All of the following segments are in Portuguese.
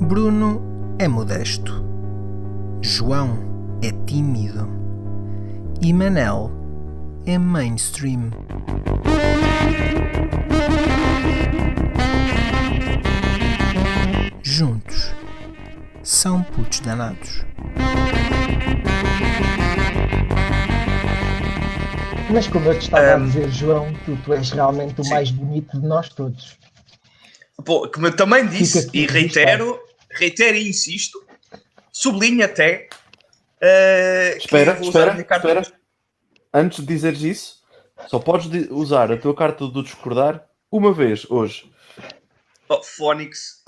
Bruno é modesto. João é tímido. E Manel é mainstream. Juntos são putos danados. Mas como eu te estava a dizer, João, tu, tu és realmente o sim. mais bonito de nós todos. Pô, como eu também disse e reitero, reitero e insisto, sublinho até. que Espera, espera, espera. Antes de dizeres isso, só podes usar a tua carta do discordar uma vez hoje. Oh, Fónix.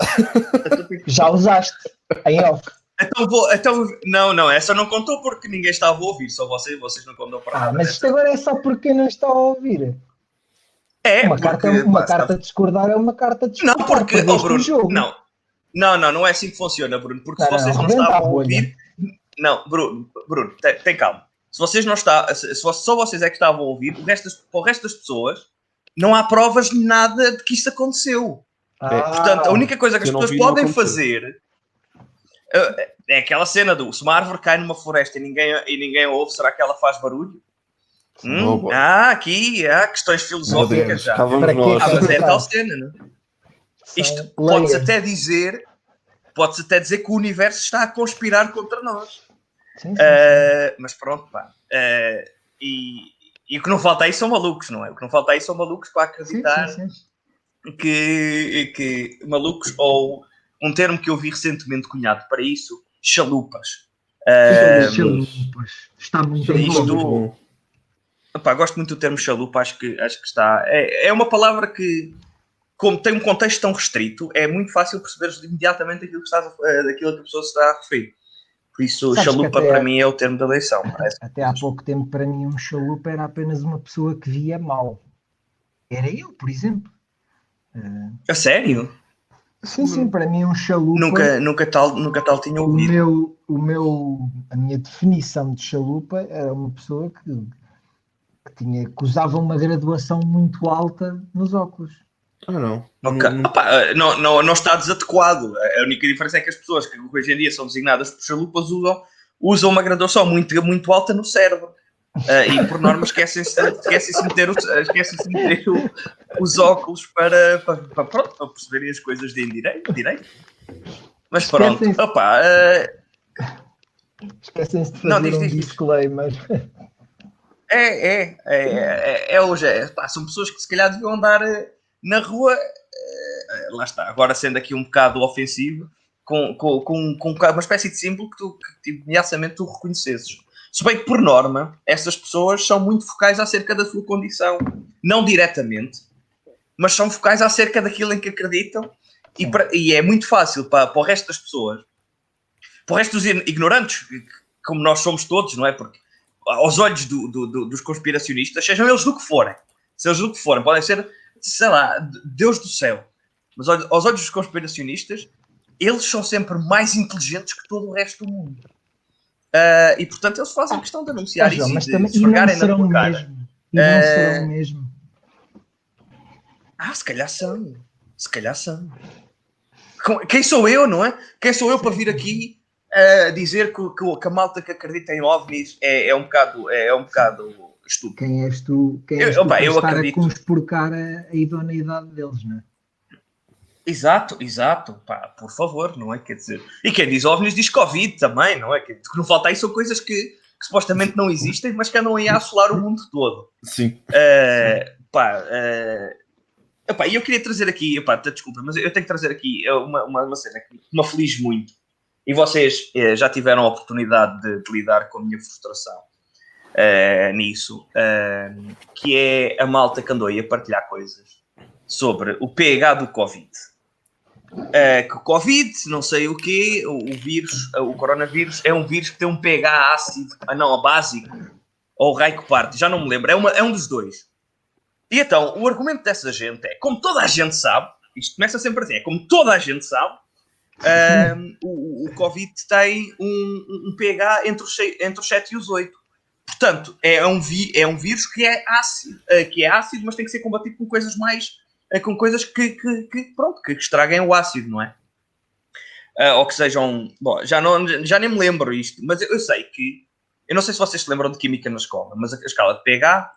Já usaste em off. Então vou. Então, não, não, essa não contou porque ninguém estava a ouvir, só vocês, vocês não contam para Ah, nada. mas isto agora é só porque não está a ouvir. é, uma porque, carta, uma carta de discordar é uma carta de Não, discordar. porque, oh, o Bruno, jogo. não. Não, não, não é assim que funciona, Bruno. Porque Não, se vocês não, estavam a ouvir. Não, Bruno, Bruno, tem, tem calma. Se vocês não está, se, se só vocês é que estavam a ouvir, o resto para o resto das pessoas não há provas de nada de que isso aconteceu. Ah, Portanto, a única coisa que as pessoas vi, podem fazer é aquela cena do se uma árvore cai numa floresta e ninguém, e ninguém ouve, será que ela faz barulho? Hum, Oh, ah, aqui há questões Meu filosóficas Deus, já. Ah, mas é Sim. tal cena, não é? Isto pode-se até dizer, pode-se até dizer que o universo está a conspirar contra nós. Sim, sim, Uh, mas pronto, pá. Uh, e, e o que não falta aí são malucos, não é? O que não falta aí são malucos para sim. acreditar Sim, sim, sim. Que, que malucos, ou um termo que eu vi recentemente cunhado para isso, chalupas. Uh, Chalupas. Está muito isto-. Epá, gosto muito do termo chalupa, acho que, acho que está. É, é uma palavra que, como tem um contexto tão restrito, é muito fácil perceber imediatamente aquilo que, estás a- eh, daquilo que a pessoa se está a referir. Por isso, Sabes chalupa para mim é o termo da eleição. Parece. Até há pouco tempo, para mim, um chalupa era apenas uma pessoa que via mal. Era eu, por exemplo. A sério? Sim, sim, para mim um chalupa. Nunca, nunca, tal, nunca tal tinha o ouvido. meu, o meu, a minha definição de chalupa era uma pessoa que, que tinha, que usava uma graduação muito alta nos óculos. Ah, não. Ok. Não- não- Opa, não, não, não está desadequado. A única diferença é que as pessoas que hoje em dia são designadas por chalupas usam, usam uma graduação muito, muito alta no cérebro. Ah, e por norma esquecem-se esquecem de meter, os, esquecem-se de meter o- os óculos para, para, para, pronto, para perceberem as coisas de direito. direito. Mas pronto, Esquecem-se. opa, ah, Esquecem-se de fazer Não, diz, um diz, disclaimer. É, é, é, é, hoje. É, pá, são pessoas que se calhar deviam andar eh, na rua, eh, lá está, agora sendo aqui um bocado ofensivo, com, com, com, com uma espécie de símbolo que tu que, tipo, imediatamente tu reconhecesses. Se bem que, por norma, essas pessoas são muito focais acerca da sua condição, não diretamente, mas são focais acerca daquilo em que acreditam e, para- e é muito fácil para, para o resto das pessoas, para o resto dos ignorantes, como nós somos todos, não é? Porque aos olhos do- do- do- dos conspiracionistas, sejam eles do que forem, sejam do que forem, podem ser, sei lá, Deus do céu, mas aos olhos dos conspiracionistas, eles são sempre mais inteligentes que todo o resto do mundo. Ah, e portanto eles fazem questão de anunciar Ah, João, isso mas e também, de não esfregarem na serão tua cara. mesmo. E não Eh, serão mesmo. Ah, se calhar são. Se calhar são. Quem sou eu, não é? Quem sou eu para vir aqui a dizer que, que, que a malta que acredita em OVNIs é, é um bocado, é, é um bocado estúpido. Quem és tu, quem Eu- és tu opa, eu estar acredito. a conspurcar a, a idoneidade deles, não é? Exato, exato. Pá, por favor, não é? Quer dizer. E quem diz OVNIs diz Covid também, não é? Que, não falta aí são coisas que, que supostamente não existem, mas que andam aí a assolar o mundo todo. Sim. Uh, pá, uh, epá, e eu queria trazer aqui, epá, desculpa, mas eu tenho que trazer aqui eh, uma, uma, uma cena que me aflige muito. E vocês eh, já tiveram a oportunidade de, de lidar com a minha frustração eh, nisso, que é a malta que andou aí a partilhar coisas sobre o pH do Covid. Que o Covid, não sei o quê, o, o vírus, o coronavírus, é um vírus que tem um pH ácido, ah não, a básico, ou raio que parte, já não me lembro, é, uma, é um dos dois. E então, o argumento dessa gente é, como toda a gente sabe, isto começa sempre assim, é como toda a gente sabe, ahm, o, o Covid tem um, um pH entre os, entre os 7 e os 8. Portanto, é um, vi, é um vírus que é, ácido, eh, que é ácido, mas tem que ser combatido com coisas mais é com coisas que, que, que, pronto, que estraguem o ácido, não é? Uh, ou que sejam. Bom, já, não, já nem me lembro isto, mas eu, eu, sei que. Eu não sei se vocês se lembram de química na escola, mas a, a escala de pH,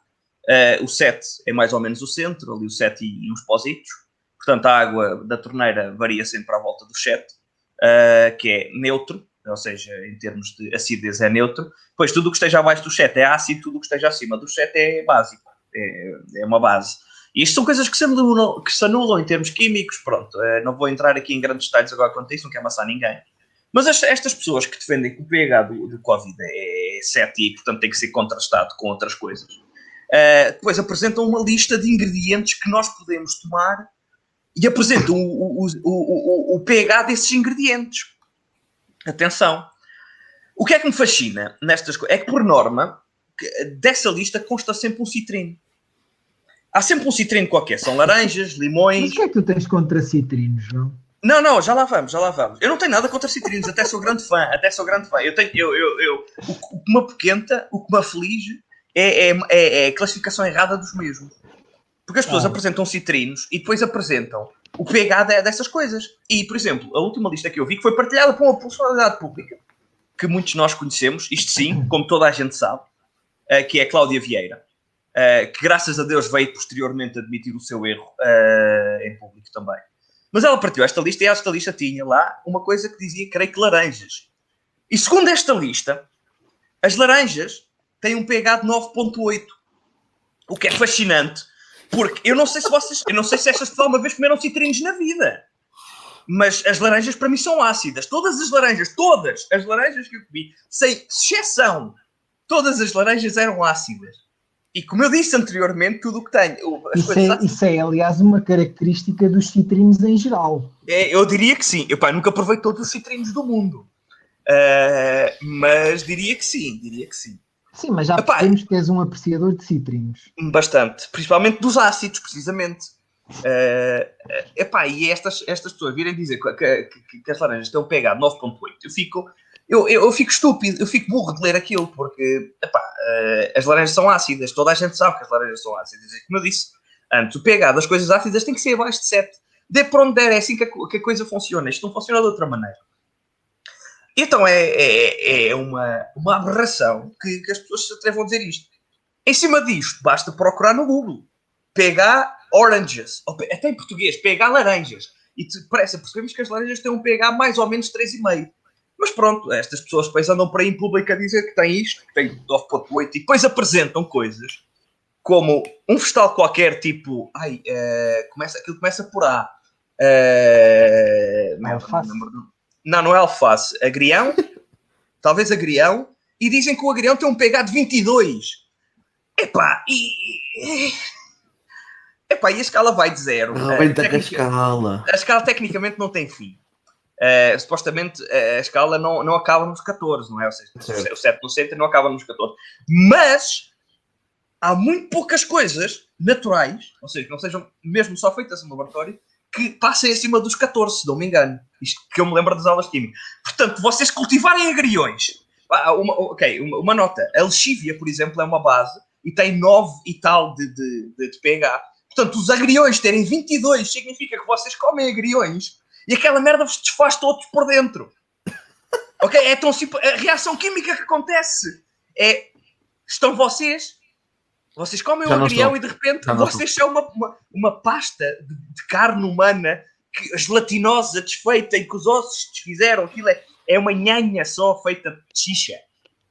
uh, o 7 é mais ou menos o centro, ali o 7 e, e uns positos. Portanto, a água da torneira varia sempre à volta do 7, uh, que é neutro, ou seja, em termos de acidez é neutro. Pois tudo o que esteja abaixo do 7 é ácido, tudo o que esteja acima do 7 é básico, é, é uma base. E isto são coisas que se, anulam, que se anulam em termos químicos, pronto. Eh, não vou entrar aqui em grandes detalhes agora quanto a isso, não quero amassar ninguém. Mas estas pessoas que defendem que o pH do, do Covid é 7 e, portanto, tem que ser contrastado com outras coisas, uh, depois apresentam uma lista de ingredientes que nós podemos tomar e apresentam o, o, o, o, pH desses ingredientes. Atenção. O que é que me fascina nestas coisas? É que, por norma, dessa lista consta sempre um citrino. Há sempre um citrino qualquer. São laranjas, limões. Mas o que é que tu tens contra citrinos, não? Não, não, já lá vamos, já lá vamos. Eu não tenho nada contra citrinos, até sou grande fã, até sou grande fã. Eu tenho, eu, eu, eu, o que me apoquenta, o que me aflige é, é, é, é a classificação errada dos mesmos. Porque as pessoas ah. apresentam citrinos e depois apresentam o pH dessas coisas. E, por exemplo, a última lista que eu vi que foi partilhada por uma personalidade pública, que muitos de nós conhecemos, isto sim, como toda a gente sabe, eh, que é Cláudia Vieira. Uh, que graças a Deus veio posteriormente admitir o seu erro uh, em público também. Mas ela partiu esta lista e esta lista tinha lá uma coisa que dizia, creio que laranjas. E segundo esta lista, as laranjas têm um pH de 9.8. O que é fascinante, porque eu não sei se vocês, eu não sei se estas pessoas uma vez comeram citrinos na vida. Mas as laranjas para mim são ácidas. Todas as laranjas, todas as laranjas que eu comi, sem exceção, todas as laranjas eram ácidas. E como eu disse anteriormente, tudo o que tenho. Isso é, isso, é, aliás, uma característica dos citrinos em geral. É, eu diria que sim. Eu pá, nunca provei todos os citrinos do mundo. Uh, mas diria que sim, diria que sim. Sim, mas já Epá, percebemos que és um apreciador de citrinos. Bastante. Principalmente dos ácidos, precisamente. Uh, epá, e estas, estas pessoas virem dizer que, que, que as laranjas estão pH 9.8, eu fico eu, eu, eu, fico estúpido, eu fico burro de ler aquilo, porque epá, uh, as laranjas são ácidas, toda a gente sabe que as laranjas são ácidas. E como eu disse antes, o pH das coisas ácidas tem que ser abaixo de 7. Dê para onde der, é assim que a, que a coisa funciona. Isto não funciona de outra maneira. Então é, é, é uma, uma aberração que, que, as pessoas se atrevam a dizer isto. Em cima disto, basta procurar no Google. pH oranges, até em português, pH laranjas. E parece, percebemos que as laranjas têm um pH mais ou menos 3,5. Mas pronto, estas pessoas depois andam por aí em público a dizer que tem isto, que tem 9.8 e depois apresentam coisas como um festal qualquer, tipo, ai, uh, começa, aquilo começa por A. Uh, não, alface. Não, não é alface. Agrião, talvez agrião, e dizem que o agrião tem um pH de 22. Epá, e. Epá, e a escala vai de zero. Rebenta uh, a escala. A escala tecnicamente não tem fim. Uh, supostamente uh, a escala não, não acaba nos 14, não é? Ou seja, o 7 no centro não acaba nos 14. Mas há muito poucas coisas naturais, ou seja, que não sejam mesmo só feitas no laboratório, que passem acima dos 14, se não me engano. Isto que eu me lembro das aulas de química. Portanto, vocês cultivarem agriões. Uma, ok, uma, uma, nota. A lexívia, por exemplo, é uma base e tem 9 e tal de, de, de, de pH. Portanto, os agriões terem 22 significa que vocês comem agriões e aquela merda vos desfaz todos por dentro. Ok? É tão simples. A reação química que acontece é. Estão vocês. Vocês comem Já um agrião e de repente vocês são uma, uma, uma pasta de, de, carne humana que, gelatinosa, desfeita e que os ossos desfizeram. Aquilo é, é uma nhanha só feita de xixa.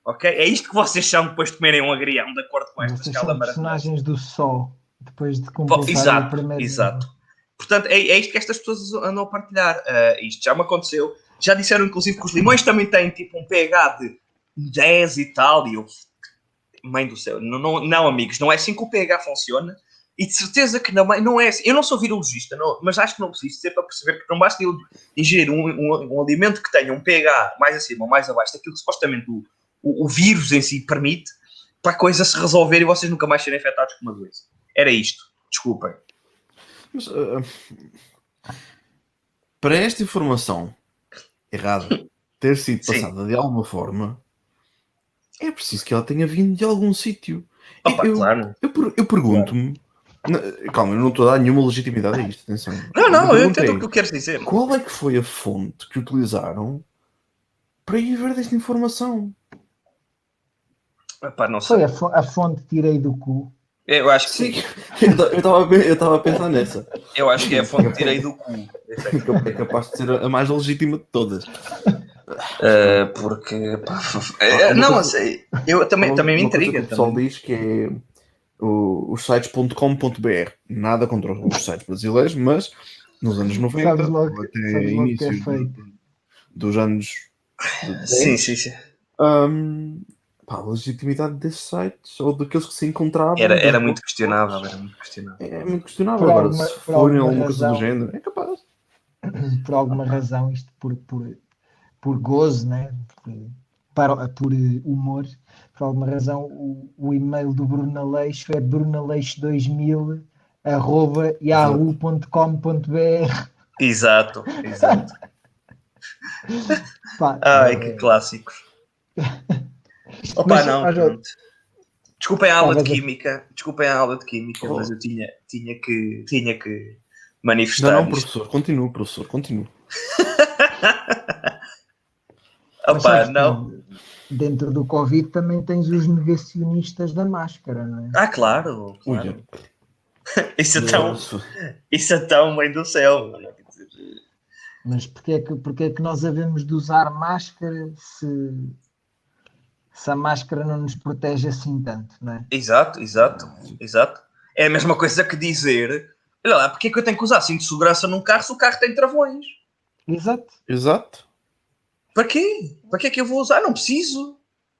Ok? É isto que vocês são depois de comerem um agrião, de acordo com esta vocês escala são personagens do sol, depois de completar exato, a primeira... Exato. Portanto, é, é isto que estas pessoas andam a partilhar. Uh, isto já me aconteceu. Já disseram, inclusive, que os limões também têm tipo um pH de 10 e tal. E eu, mãe do céu, não, não, não, amigos, não é assim que o pH funciona. E de certeza que não, não é assim. Eu não sou virologista, não, mas acho que não preciso ser para perceber que não basta ingerir um, um, um, alimento que tenha um pH mais acima ou mais abaixo daquilo que supostamente o, o, o vírus em si permite para a coisa se resolver e vocês nunca mais serem afetados com uma doença. Era isto. Desculpem. Mas, uh, para esta informação errada ter sido passada Sim. de alguma forma, é preciso que ela tenha vindo de algum sítio. Opa, eu, claro. eu, eu, eu pergunto-me Calma, eu não estou a dar nenhuma legitimidade a isto, atenção. Não, não, eu entendo é, o que tu queres dizer. Qual é que foi a fonte que utilizaram para ir ver desta informação? Epá, não sei. Foi a, fo- a fonte tirei do cu. Eu acho que sim. Eu estava a, eu tava a pensar nessa. Eu acho que é a fonte que tirei do cu. É capaz de ser a mais legítima de todas. Uh, porque pá, é, não, eu sei, eu também, também me Uma intriga. O pessoal diz que é o, os sites.com.br. Nada contra os sites brasileiros, mas nos anos 90 Sabes logo até sabes é início feito. do- dos anos Sim, sim, sim. Hum, pá, a legitimidade desses sites ou daqueles que se encontravam Era, era muito questionável, era muito questionável. é muito questionável. Por Agora, alguma- se forem alguma alguma coisa do razão. género, é capaz. por alguma razão, isto por, por, por gozo, né? por, para, por eh, humor, por alguma razão, o, o e-mail do Bruno Aleixo é brunaleixo2000 arroba yahoo.com.br Exato, exato. Pá, Ai, é- que clássicos. Opa, Mas, não, ó, pronto. Desculpem a aula de Talvez eu- química, desculpem a aula de química, Oh. mas eu tinha, tinha, que, tinha que Não, manifestar não, isto. professor, continua, professor, continua. mas Opa, não. Dentro do Covid também tens os negacionistas da máscara, não é? Ah, claro, claro. Isso, é tão, isso é tão mãe do céu. Mas porquê é que, porquê é que nós havemos de usar máscara se, se a máscara não nos protege assim tanto, não é? Exato, exato, exato. É a mesma coisa que dizer, olha lá, porque é que eu tenho que usar cinto de segurança num carro se o carro tem travões? Exato. Exato. Para quê? Para que é que eu vou usar? Não preciso.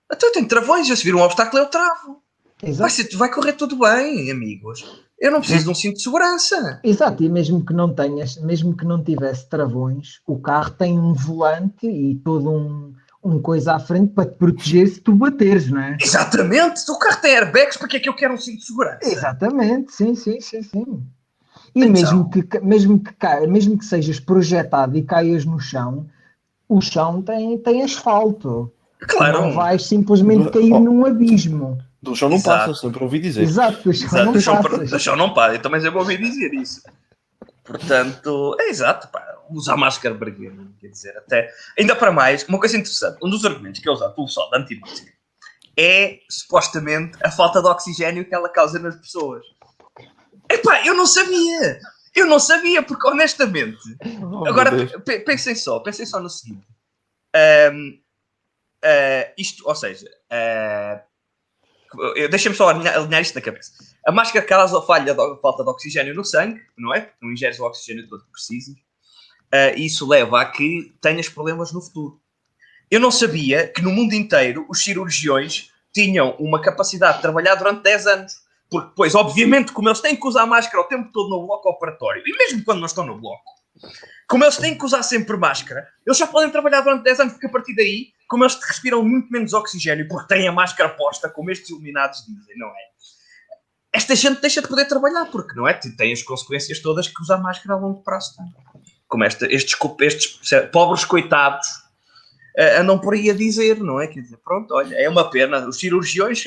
Até eu tenho travões, eu se vir um obstáculo eu travo. Vai, Exato. ser- vai correr tudo bem, amigos. Eu não preciso de um cinto de segurança. Exato, e mesmo que não tenhas, mesmo que não tivesse travões, o carro tem um volante e todo um, um coisa à frente para te proteger se tu bateres, não é? Exatamente. Se o carro tem airbags, para que é que eu quero um cinto de segurança? Exatamente, sim, sim, sim, sim. E Então. mesmo que, mesmo, que caia, mesmo que sejas projetado e caias no chão, o chão tem, tem asfalto. Claro. Não vais simplesmente cair Oh. num abismo. Do chão não Exato. passa, sempre ouvi dizer. Exato, do chão Exato, não do chão, passas. do chão não para. Eu também já ouvi dizer isso. Portanto, é exato, pá. Usar máscara berguena, quer dizer, até. Ainda para mais, uma coisa interessante, um dos argumentos que é usado pelo pessoal da antimáscara é supostamente a falta de oxigênio que ela causa nas pessoas. Epá, eu não sabia! Eu não sabia, porque honestamente, Oh, Agora, pensem só, pensem só no seguinte. Ahm, ah, isto, ou seja, ah, eu- deixem-me só alinhar, alinhar isto na cabeça. A máscara causa falha de, falta de oxigênio no sangue, não é? Porque não ingeres o oxigênio todo que precisas. E isso leva a que tenhas problemas no futuro. Eu não sabia que no mundo inteiro os cirurgiões tinham uma capacidade de trabalhar durante 10 anos. Porque, obviamente, como eles têm que usar máscara o tempo todo no bloco operatório, e mesmo quando não estão no bloco, como eles têm que usar sempre máscara, eles só podem trabalhar durante 10 anos, porque a partir daí, como eles respiram muito menos oxigênio, porque têm a máscara posta, como estes iluminados dizem, não é? Esta gente deixa de poder trabalhar, porque não é? Tem as consequências todas que usar máscara a longo prazo tem. Como esta, estes, estes pobres coitados eh, andam por aí a dizer, não é? Quer dizer, pronto, olha, é uma pena. Os cirurgiões,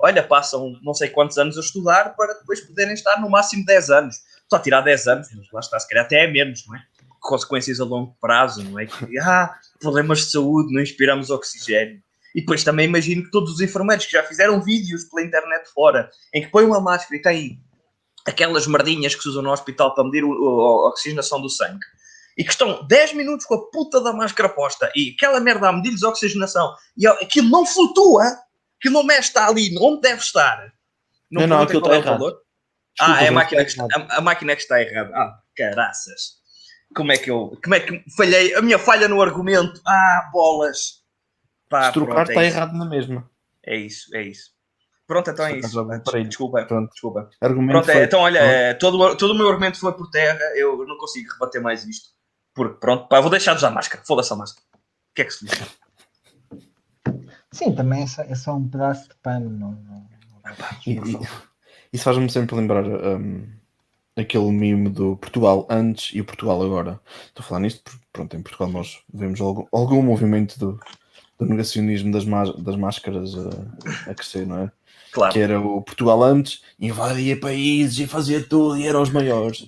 olha, passam não sei quantos anos a estudar para depois poderem estar no máximo 10 anos. Só tirar 10 anos, lá está, se calhar até é menos, não é? Consequências a longo prazo, não é? Que, ah, problemas de saúde, não inspiramos oxigênio. E depois também imagino que todos os enfermeiros que já fizeram vídeos pela internet fora, em que põem uma máscara e têm aquelas merdinhas que se usam no hospital para medir a oxigenação do sangue, e que estão 10 minutos com a puta da máscara posta e aquela merda a medir-lhes a oxigenação e aquilo não flutua, aquilo não mexe, está ali onde deve estar. Não, não, perguntem aquilo é está o errado. valor. Desculpa, ah, é a máquina, que está a, a máquina que está errada. Ah, caraças. Como é que eu. Como é que falhei? A minha falha no argumento. Ah, bolas. Pá, Se trocar pronto, é está isso. errado na mesma. É isso, é isso. Pronto, então é isso. Ah. Desculpa, Pronto. desculpa. Argumento Pronto, é, então olha, é, todo, todo o meu argumento foi por terra, eu não consigo rebater mais isto. Porque pronto, pá, vou deixar de usar máscara, foda-se a máscara. O que é que se diz? Sim, também é só, é só um pedaço de pano. Não, não- E- e- Isso faz-me sempre lembrar um, aquele mimo do Portugal antes e o Portugal agora. Estou a falar nisto porque, pronto, em Portugal nós vemos algum, algum movimento do, do negacionismo das, das máscaras a, a crescer, não é? Claro. que era o Portugal antes, invadia países e fazia tudo e era os maiores.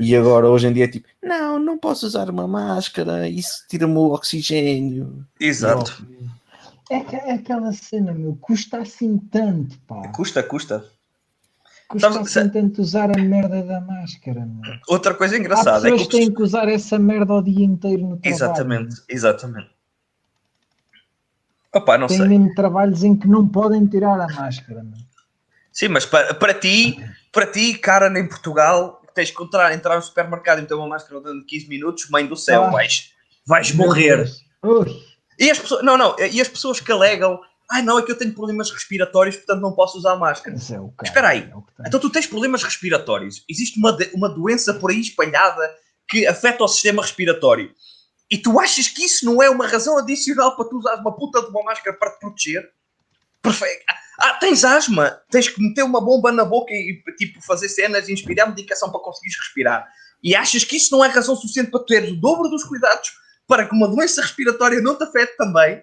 E agora, hoje em dia, é tipo, não, não posso usar uma máscara, isso tira-me o oxigênio. Exato. É, é aquela cena, meu, custa assim tanto, pá. Custa, custa. Custa Sabes- assim tanto usar a merda da máscara, meu. Outra coisa Há engraçada é pessoas que têm que usar essa merda o dia inteiro no trabalho. Exatamente, exatamente. Opa, não Tem sei. mesmo trabalhos em que não podem tirar a máscara, meu. Sim, mas para, para ti, para ti, cara, em Portugal, tens que entrar, entrar no supermercado e meter uma máscara dentro de 15 minutos, mãe do céu, Ah. vais, vais morrer. E as pessoas, não, não, e as pessoas que alegam, ai não, é que eu tenho problemas respiratórios, portanto não posso usar máscara. é o cara, Espera aí. é o. Então tu tens problemas respiratórios. Existe uma, uma doença por aí espalhada que afeta o sistema respiratório. E tu achas que isso não é uma razão adicional para tu usares uma puta de uma máscara para te proteger? Perfeito. Ah, tens asma, tens que meter uma bomba na boca e tipo fazer cenas e inspirar medicação para conseguires respirar. E achas que isso não é razão suficiente para teres o dobro dos cuidados para que uma doença respiratória não te afete também?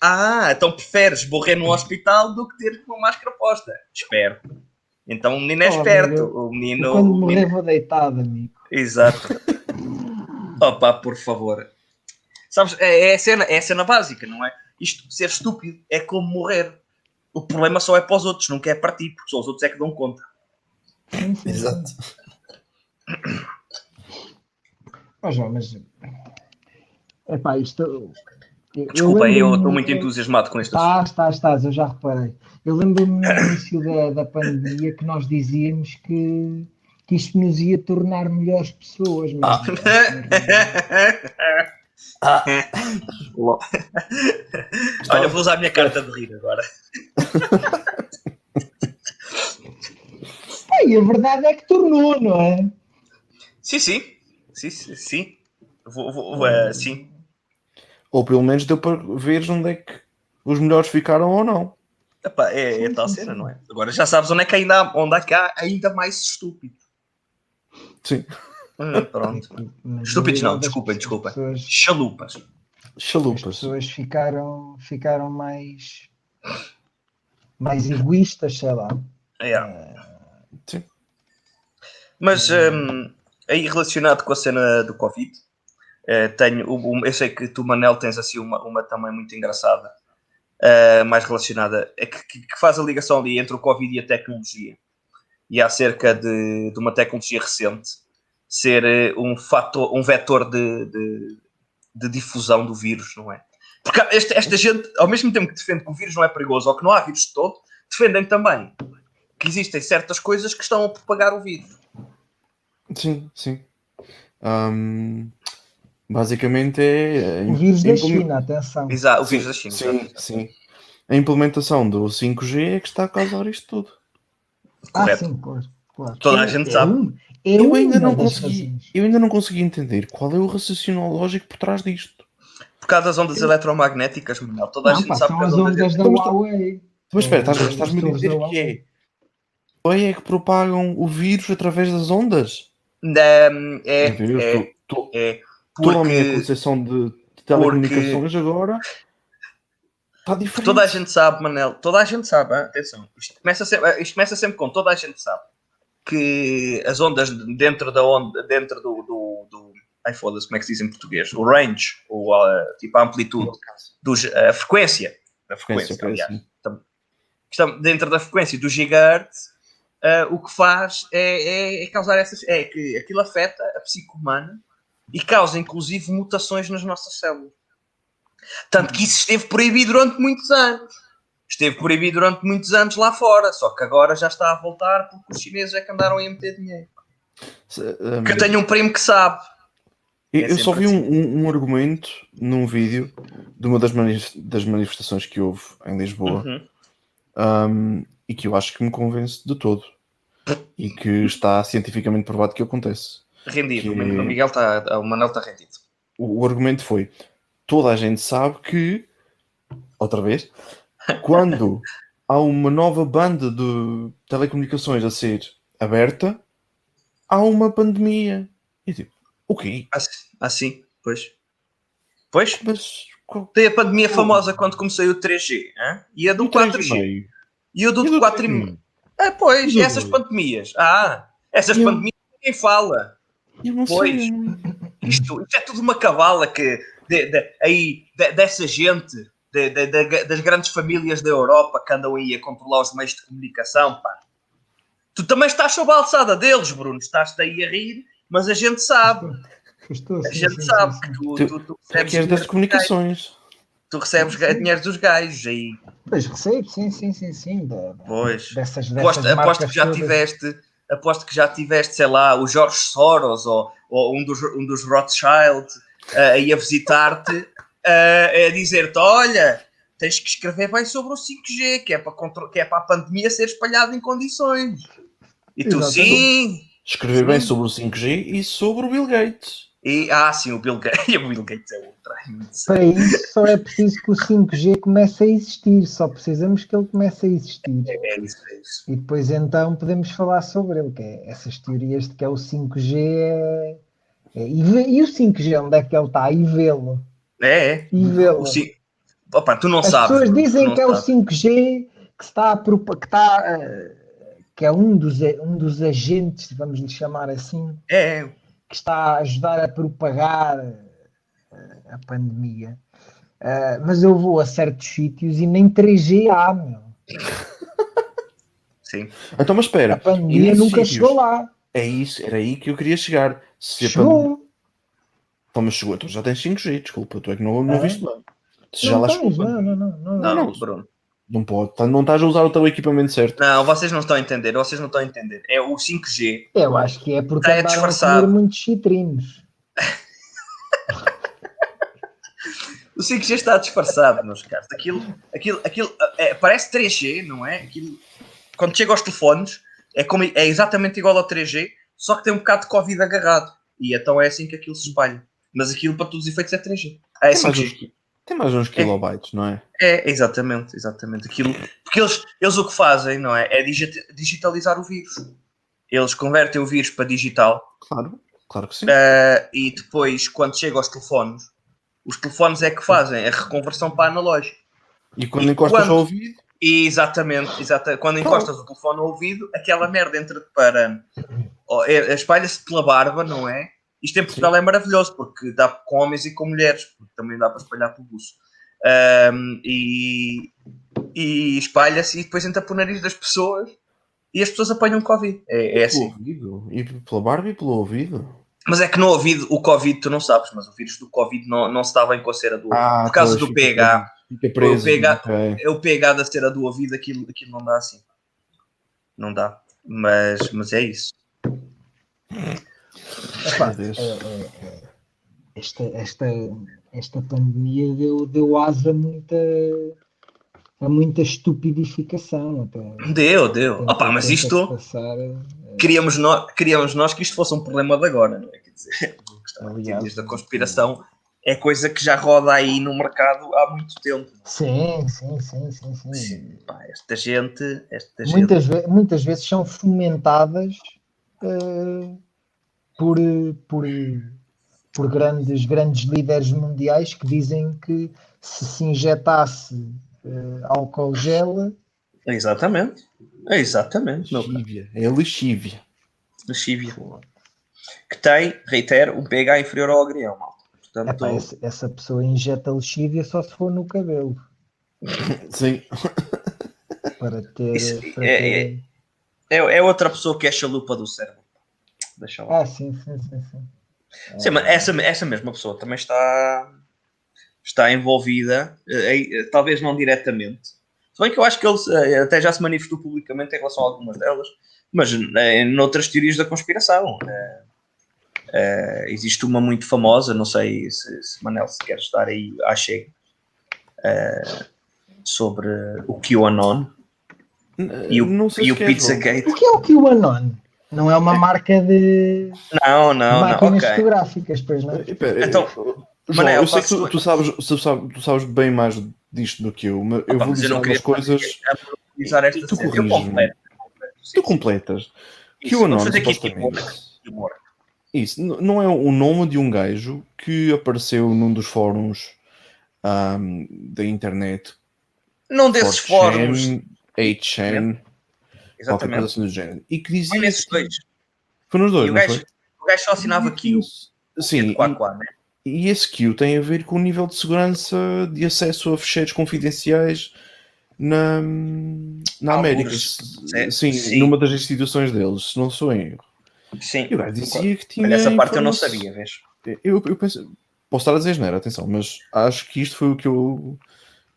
Ah, então preferes morrer no hospital do que ter uma máscara posta. Espero. Então o menino é Oh, esperto. O menino. quando o morrer menino- vou deitado, amigo. Exato. Opa, por favor. Sabes, é, é, a cena, é a cena básica, não é? Isto, ser estúpido, é como morrer. O problema só é para os outros, nunca é para ti, porque só os outros é que dão conta. Exato. Ó, João, mas. Epá, isto. eu- Desculpa, eu estou muito entusiasmado com este assunto. Estás, estás, estás, eu já reparei. Eu lembro-me no início da, da pandemia que nós dizíamos que, que isto nos ia tornar melhores pessoas. Mas Ah. Olha, vou usar a minha carta de rir agora. E a verdade é que tornou, não é? Sim, sim. Sim, sim. sim. Vou, vou, vou, eh, sim. Ou pelo menos deu para ver onde é que os melhores ficaram ou não. Epá, é, é Sim, tal sim, cena, não é? Agora já sabes onde é que ainda há, onde é que há ainda mais estúpido. Sim. Hum, pronto. Estúpidos não, as- desculpem, as desculpem. pessoas- Chalupas. as Chalupas. pessoas ficaram, ficaram mais, mais egoístas, sei lá. É. Sim. Mas hum, aí relacionado com a cena do Covid, eh, tenho, eu sei que tu, Manel, tens assim uma, uma também muito engraçada, eh, mais relacionada, é que, que- que faz a ligação ali entre o Covid e a tecnologia. E acerca de, de uma tecnologia recente ser eh, um, fator, um vetor de, de, de difusão do vírus, não é? Porque esta, esta gente, ao mesmo tempo que defende que o vírus não é perigoso ou que não há vírus de todo, defendem também que existem certas coisas que estão a propagar o vírus. Sim, sim. Ahm, basicamente é. O vírus da China, atenção. Exato, o vírus da China. Sim, exato. sim. A implementação do 5G é que está a causar isto tudo. Ah, Correto. sim, claro. claro. Toda a É- gente é sabe. um- é Eu ainda não consegui, razões. eu ainda não consegui entender qual é o raciocínio lógico por trás disto. Por causa das ondas eletromagnéticas, Manuel. Toda a Não, gente pá, sabe que as as ondas. ondas da. Huawei. Mas espera, É, estás- estás-me a dizer que é? Huawei é que propagam o vírus através das ondas? Hum, é, Deus, é, tu- é. toda a minha Porque concepção de, de telecomunicações agora está diferente. toda a gente sabe, Manel. Toda a gente sabe, hein? atenção. Isto começa, sempre, isto começa sempre com toda a gente sabe que as ondas dentro da onda, dentro do. do, do ai foda-se, como é que se diz em português? O range, ou a, tipo a amplitude, dos, a frequência. A frequência, Frequência, aliás. estamos dentro da frequência do gigahertz, ah, o que faz é, é- é causar essas. É que aquilo afeta a psique humana e causa, inclusive, mutações nas nossas células. Tanto que isso esteve proibido durante muitos anos. Esteve proibido durante muitos anos lá fora, só que agora já está a voltar porque os chineses é que andaram a meter dinheiro. Um, Que eu tenho um primo que sabe. Eu, É eu só vi sempre um, um- um argumento num vídeo de uma das, manif- das manifestações que houve em Lisboa Uhum. um, e que eu acho que me convence de todo e que está cientificamente provado que acontece. Rendido. Que- O Miguel está. O Manel está rendido. O, o argumento foi: toda a gente sabe que, outra vez, quando há uma nova banda de telecomunicações a ser aberta, há uma pandemia. E tipo, o quê? Assim, assim pois. Pois, Mas qual- tem a pandemia famosa quando comecei o 3G, hein? e a do 4G. 3,5. E o do E do 4 e quê? meio. Ah, pois, E do essas pandemias. Ah, essas Eu- pandemias ninguém fala. Eu não Pois. sei. Isto, isto é tudo uma cavala que de- de- aí, de- dessa gente, de- de- de- das grandes famílias da Europa que andam aí a controlar os meios de comunicação, pá. Tu também estás sob a alçada deles, Bruno. Estás-te aí a rir, mas a gente sabe. Estou, A sim, gente sim, sabe sim, que sim. tu, Tu- tu, é recebes, que és das comunicações. tu recebes ga- dinheiro dos gajos aí. Pois recebo, sim, sim, sim, sim. da- Pois. Dessas, dessas Aposto, aposto que já todas. tiveste, aposto que já tiveste, sei lá, o Jorge Soros ou, ou um, dos, um dos Rothschild eh, aí a visitar-te, eh, a dizer-te: olha, tens que escrever bem sobre o 5G, que é para, que é para a pandemia ser espalhada em condições. E tu, Exatamente. sim. Escrever bem Sim. sobre o 5G e sobre o Bill Gates. E, ah, sim, o Bill Gates. o Bill Gates é outro. Sério. Para isso só é preciso que o 5G comece a existir, só precisamos que ele comece a existir. É isso, é isso. E depois então podemos falar sobre ele, que é essas teorias de que é o 5G é... é- e, e o 5G, onde é que ele está? E vê-lo. É, é. O ci- Opa, tu não As sabes. pessoas Bruno, tu dizem que é o sabes. 5G que está a que está eh, que é um dos, a- um dos agentes, vamos lhe chamar assim, É, é. que está a ajudar a propagar eh, a pandemia. Eh, mas eu vou a certos sítios e nem 3G há, meu. Sim. Então, mas A espera. e pandemia nunca sítios? chegou lá. É isso, era aí que eu queria chegar. Se a pandemia- Chegou. Então, mas chegou, então já tens 5G, desculpa, tu é que não, não Ah. viste bem. Já Não lá tens, chegou, não, não, não, não, Não, não. não, não. Bruno. não pode, tá- não estás a usar o teu equipamento certo. Não, vocês não estão a entender, vocês não estão a entender. É o 5G. Eu acho que é porque é a disfarçado. comer muitos citrinos. O 5G está disfarçado, meus caros. Aquilo, aquilo, aquilo é, parece 3G, não é? Aquilo, quando chega aos telefones, é, como, é exatamente igual ao 3G, só que tem um bocado de Covid agarrado. E então é assim que aquilo se espalha. Mas aquilo, para todos os efeitos, é 3G. Ah, é Tem mais, 5G. uns, tem mais uns kilobytes, não é? É, exatamente, exatamente. Aquilo, porque eles, eles o que fazem, não é? É digita- digitalizar o vírus. Eles convertem o vírus para digital Claro, claro que sim. Uh, e depois, quando chega aos telefones, os telefones é que fazem a reconversão para analógico. E quando e encostas quando- ao ouvido, exatamente, exata, quando encostas o telefone ao ouvido, aquela merda entra para. é- Espalha-se pela barba, não é? Isto em Portugal é maravilhoso, porque dá com homens e com mulheres, porque também dá para espalhar pelo buço. Um, e e espalha-se e depois entra para o nariz das pessoas e as pessoas apanham Covid. É, é assim. ouvido. E pela barba e pelo ouvido. Mas é que no ouvido, o Covid, tu não sabes, mas o vírus do Covid não, não se dá bem com a cera do ouvido. Ah, Por causa do pH. Fica preso. O pH ok. É o pH da cera do ouvido, aquilo, aquilo não dá assim. Não dá. Mas, mas é isso. Epá, é- é- é- esta, esta, esta pandemia deu, deu asa a muita, a muita estupidificação. Até, Deu, deu. Tenta- Opa, mas isto Passar, queríamos nós, queríamos nós que isto fosse um problema de agora, não é? Quer dizer, Aliás, da conspiração é coisa que já roda aí no mercado há muito tempo. sim, sim, sim, sim, sim. Pá, esta gente, esta gente. Muitas, ve- muitas vezes são fomentadas eh, por, por, por grandes, grandes líderes mundiais que dizem que se se injetasse eh, álcool gel, Exatamente. Exatamente. Lexívia. É lexívia. Lexívia. Que tem, reitero, um pH inferior ao agrião, malta. Portanto, epá, essa, essa pessoa injeta lexívia só se for no cabelo. Sim. Para ter. Isso para é- ter- é, é outra pessoa que é chalupa do cérebro. Deixa lá. Ah, sim, sim, sim. sim. Sim, mas essa, essa mesma pessoa também está, está envolvida, eh, em- eh, talvez não diretamente. Se bem que eu acho que ele eh, até já se manifestou publicamente em relação a algumas delas, mas eh, noutras teorias da conspiração. existe uma muito famosa, não sei se, se Manel se quer estar aí à chega, sobre o QAnon e o, não sei e o Pizzagate. O que é o QAnon? Não é uma marca de Não, não, não, máquinas ok. fotográficas, pois não? Espera, Então, João, Manel, eu sei que tu, tu sabes, tu, sabes, tu sabes bem mais disto do que eu, mas eu Opa, vou mas dizer não algumas queria coisas. utilizar esta Tu cena. Eu corriges-me. completo. Tu completas. Isso, Que o aqui tipo. Isso, não é o nome de um gajo que apareceu num dos fóruns ahm, da internet. Não desses 4chan. fóruns, 8chan, qualquer coisa Exatamente. assim do género. E que dizia. Foi nesses dois. Foi nos dois, E o não gajo, foi? o gajo só assinava Q. Sim, Quá, quá, né? e, esse Q tem a ver com o nível de segurança de acesso a fecheiros confidenciais na, na Alguns, América. sim, Sim, sim. numa das instituições deles, se não sou em erro. Sim. E gajo dizia que tinha. Olha, essa parte eu não sabia, vês? Eu, eu penso, posso estar a dizer geneira, atenção, mas acho que isto foi o que eu.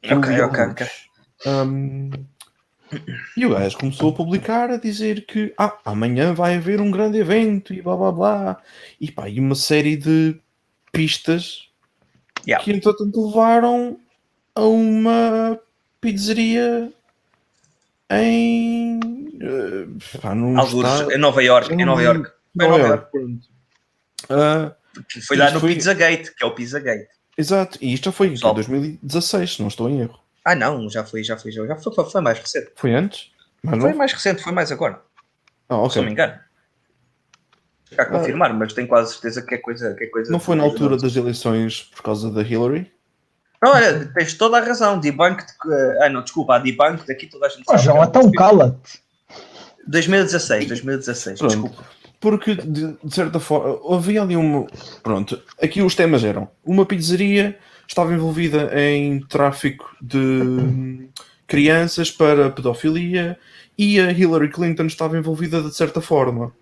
que eu Ok, li ok, alguns. Um, e o gajo começou a publicar a dizer que ah, amanhã vai haver um grande evento e blá blá blá. E pá, e uma série de pistas Yeah. que entretanto levaram a uma pizzeria em. eh, pá, estado- em Nova York, em Nova York. Nova Nova York, pronto. Ah, Foi Isto no foi- Pizzagate, que é o Pizzagate. Exato, e isto já foi em Pessoal. 2016, se não estou em erro. Ah, não, já foi, já foi, já foi, foi, foi mais recente. Foi antes? Mas Foi não? mais recente, foi mais agora, Ah, se não me engano. Ficar a confirmar, mas tenho quase certeza que é coisa. Que é coisa Não foi na altura das eleições por causa da Hillary? Não, olha, tens toda a razão. Debunk. De... Ah, não, desculpa, a debunk daqui toda a gente sabe. João, então um- cala-te. 2016, 2016, Pronto. desculpa. Porque, de, de certa forma, havia ali uma. Pronto, aqui os temas eram: uma pizzeria estava envolvida em tráfico de hum, crianças para pedofilia e a Hillary Clinton estava envolvida de certa forma.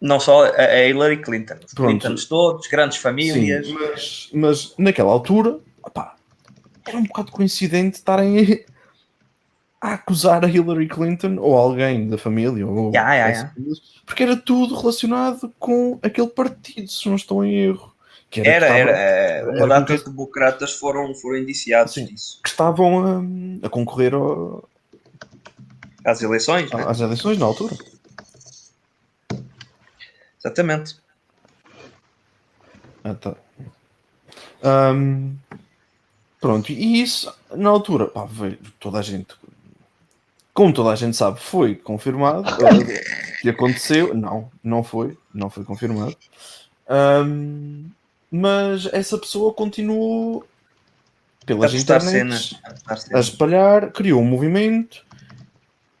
Não só a Hillary Clinton, Pronto. Clintons todos, grandes famílias. Sim, mas, mas naquela altura, opá, era um bocado coincidente estarem a acusar a Hillary Clinton ou alguém da família, ou Ya, ya, ya. porque era tudo relacionado com aquele partido, se não estou em erro. Que Era, estava- era. Uma era data de democratas foram, foram indiciados Sim. disso. que estavam a, a concorrer ao- Às eleições, né? às eleições na altura. Exatamente. Ah, tá. Ahm, pronto, e isso na altura, pá, veio toda a gente, como toda a gente sabe, foi confirmado eh, que aconteceu. Não, não foi, não foi confirmado. Ahm, mas essa pessoa continuou pelas A internets cenas. a a espalhar, criou um movimento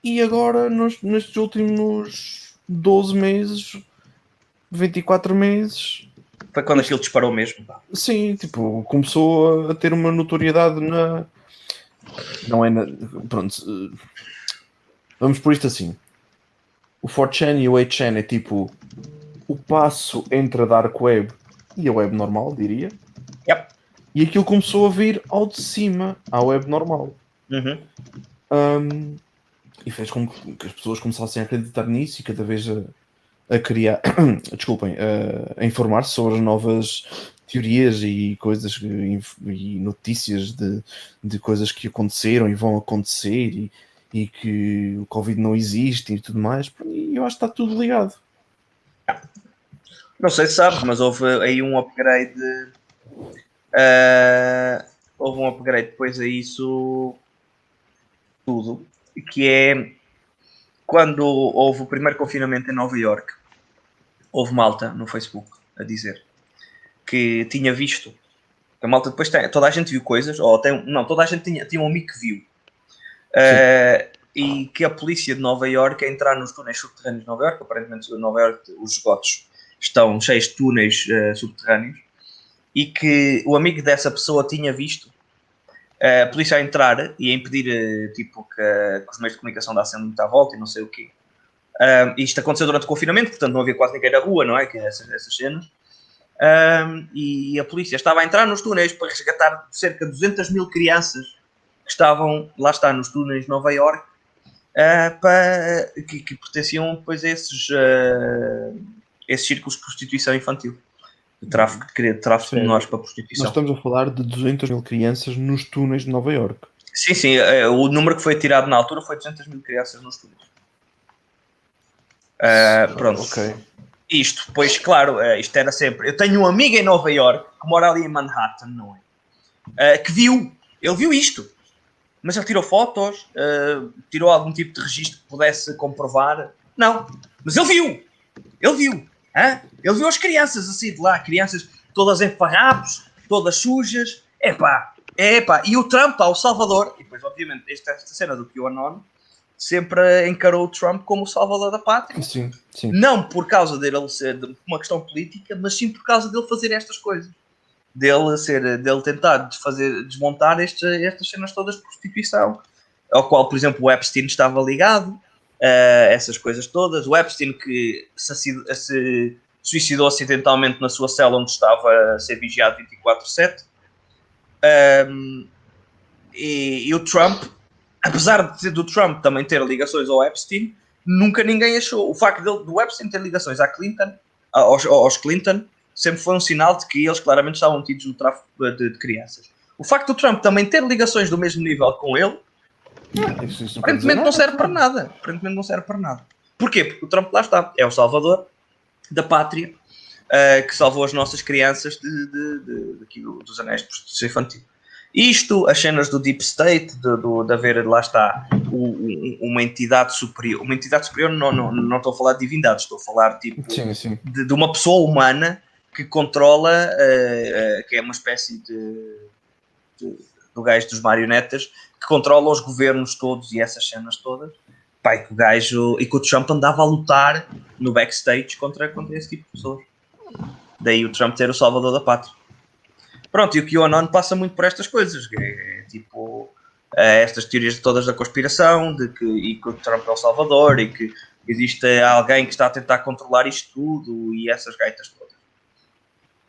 e agora nos- nestes últimos 12 meses, 24 meses, Foi quando aquilo disparou mesmo. sim, tipo, começou a ter uma notoriedade na. Não é na. Pronto. Vamos por isto assim. O 4chan e o 8chan é tipo o passo entre a Dark Web e a web normal, diria. Yep. E aquilo começou a vir ao de cima, à web normal. Uhum. Um, e fez com que as pessoas começassem a acreditar nisso e cada vez a, a criar, desculpem, a, a informar-se sobre as novas teorias e coisas e notícias de, de coisas que aconteceram e vão acontecer e, e que o Covid não existe e tudo mais. E eu acho que está tudo ligado. Não sei se sabes, mas houve aí um upgrade. ah, houve um upgrade depois a isso tudo, que é quando houve o primeiro confinamento em Nova York, houve malta no Facebook a dizer que tinha visto. A malta depois tem, toda a gente viu coisas, ou tem, não, toda a gente tinha, tinha um amigo que viu. Ah, e que a polícia de Nova York a entrar nos túneis subterrâneos de Nova York, aparentemente em Nova York os esgotos estão cheios de túneis eh, subterrâneos e que o amigo dessa pessoa tinha visto eh, a polícia a entrar e a impedir eh, tipo, que, que os meios de comunicação dassem muita volta e não sei o quê. Ah, isto aconteceu durante o confinamento, portanto não havia quase ninguém na rua, não é? Que é essas, essas cenas. Ah, e a polícia estava a entrar nos túneis para resgatar cerca de 200 mil crianças que estavam, lá está, nos túneis de Nova York, ah, para, que, que pertenciam depois a esses, ah, esses círculos de prostituição infantil. De tráfico, de, tráfico de menores para Nós prostituição. estamos a falar de 200 mil crianças nos túneis de Nova York. Sim, sim, eh, o número que foi tirado na altura foi 200 mil crianças nos túneis. Ah, pronto. Ok. Isto, pois claro, eh, isto era sempre. Eu tenho um amigo em Nova York que mora ali em Manhattan, não é? Eh, que viu, ele viu isto, mas ele tirou fotos, tirou algum tipo de registro que pudesse comprovar. Não, mas ele viu, ele viu, hã? ele viu as crianças assim de lá, crianças todas em farrapos, todas sujas, epá, epá, e o Trump ao Salvador, e depois, obviamente, esta, esta cena do QAnon sempre encarou o Trump como o salvador da pátria. Sim, sim. Não por causa dele ser uma questão política, mas sim por causa dele fazer estas coisas. Dele, ser, dele tentar fazer, desmontar este, estas cenas todas de prostituição. Ao qual, por exemplo, o Epstein estava ligado. Uh, essas coisas todas. O Epstein que se, se suicidou acidentalmente na sua cela onde estava a ser vigiado 24-7. Um, e, e, o Trump, apesar de do Trump também ter ligações ao Epstein, nunca ninguém achou. O facto dele, do Epstein ter ligações à Clinton, aos, aos Clinton, sempre foi um sinal de que eles claramente estavam tidos no tráfico de, de crianças. O facto do Trump também ter ligações do mesmo nível com ele, isso, isso aparentemente não serve para nada. Aparentemente não serve para nada. Porquê? Porque o Trump lá está, é o salvador da pátria uh, que salvou as nossas crianças de, de, de, de dos anéis de prostituição infantil. Isto, as cenas do Deep State, de, do, de haver, lá está, o, uma entidade superior. Uma entidade superior, não, não, não estou a falar de divindades, estou a falar tipo, sim, sim. De, de, uma pessoa humana que controla, uh, uh, que é uma espécie de, do gajo dos marionetas, que controla os governos todos e essas cenas todas. Pai, que o gajo. E que o Trump andava a lutar no backstage contra, contra esse tipo de pessoas. Daí o Trump ter o salvador da pátria. Pronto, e o QAnon passa muito por estas coisas, é, tipo é, estas teorias todas da conspiração, de que, e que o Trump é o salvador, e que existe alguém que está a tentar controlar isto tudo, e essas gaitas todas.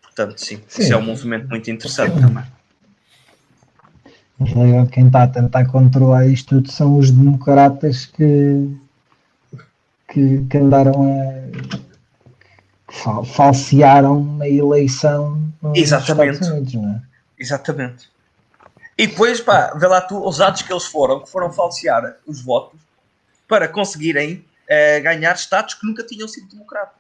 Portanto, sim, sim. isso é um movimento muito interessante sim. também. Quem está a tentar controlar isto tudo são os democratas que, que, que andaram a falsearam a eleição Exatamente. Unidos, é? Exatamente. E depois, pá, vê lá tu os atos que eles foram, que foram falsear os votos para conseguirem uh, ganhar estados que nunca tinham sido democratas.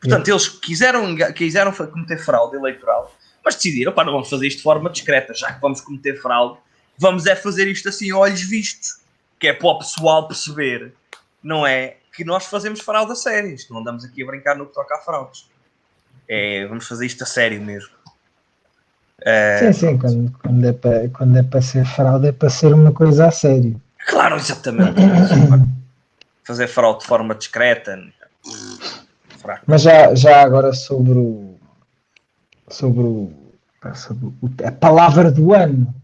Portanto, eles quiseram, quiseram cometer fraude eleitoral, mas decidiram, pá, não vamos fazer isto de forma discreta, já que vamos cometer fraude, vamos é fazer isto assim olhos vistos, que é para o pessoal perceber, não é? que nós fazemos fraude a sério. Isto não andamos aqui a brincar no que toca a fraudes. É, vamos fazer isto a sério mesmo. Uh, sim, sim, quando, quando, é para, quando é para ser fraude é para ser uma coisa a sério. Claro, exatamente. fazer fraude de forma discreta. Fraco. Mas já, já agora sobre o sobre, o, sobre o, a palavra do ano,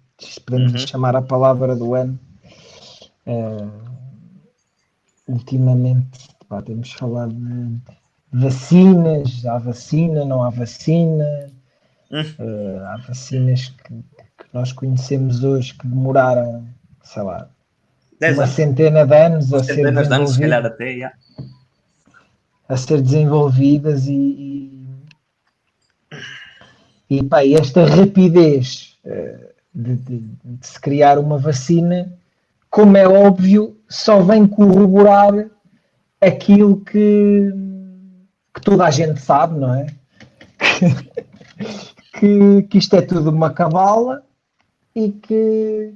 podemos uhum. chamar a palavra do ano. Uh, ultimamente pá, temos falado de vacinas, há vacina, não há vacina, hum. uh, há vacinas que, que, nós conhecemos hoje que demoraram, sei lá, uma centena de anos a ser desenvolvidas, de anos, se calhar até, yeah. a ser desenvolvidas e, e, e pá, esta rapidez uh, de, de, de se criar uma vacina como é óbvio, só vem corroborar aquilo que, que toda a gente sabe, não é? que, que isto é tudo uma cabala e que,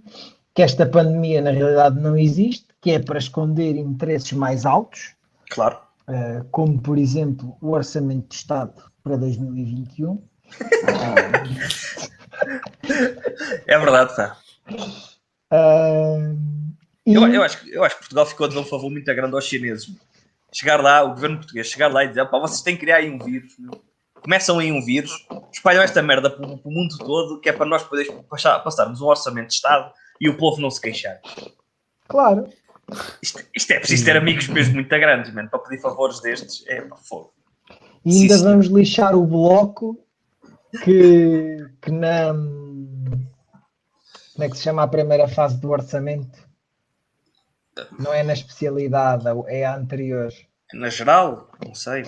que esta pandemia na realidade não existe, que é para esconder interesses mais altos. Claro. Uh, como, por exemplo, o Orçamento de Estado para 2021. É verdade, tá. Uh, e... Eu, eu, acho, eu acho que Portugal ficou a dar um favor muito grande aos chineses. Chegar lá, o governo português, chegar lá e dizer: pá, vocês têm que criar aí um vírus. Meu. Começam aí um vírus, espalham esta merda para o mundo todo, que é para nós podermos passar, passarmos um orçamento de Estado e o povo não se queixar. Claro. Isto, isto é preciso ter amigos mesmo muito grandes, mano, para pedir favores destes. É para fogo. E ainda Sim, vamos lixar o bloco que, que na. Como é que se chama a primeira fase do orçamento? Não é na especialidade, é a anterior. Na geral? Não sei.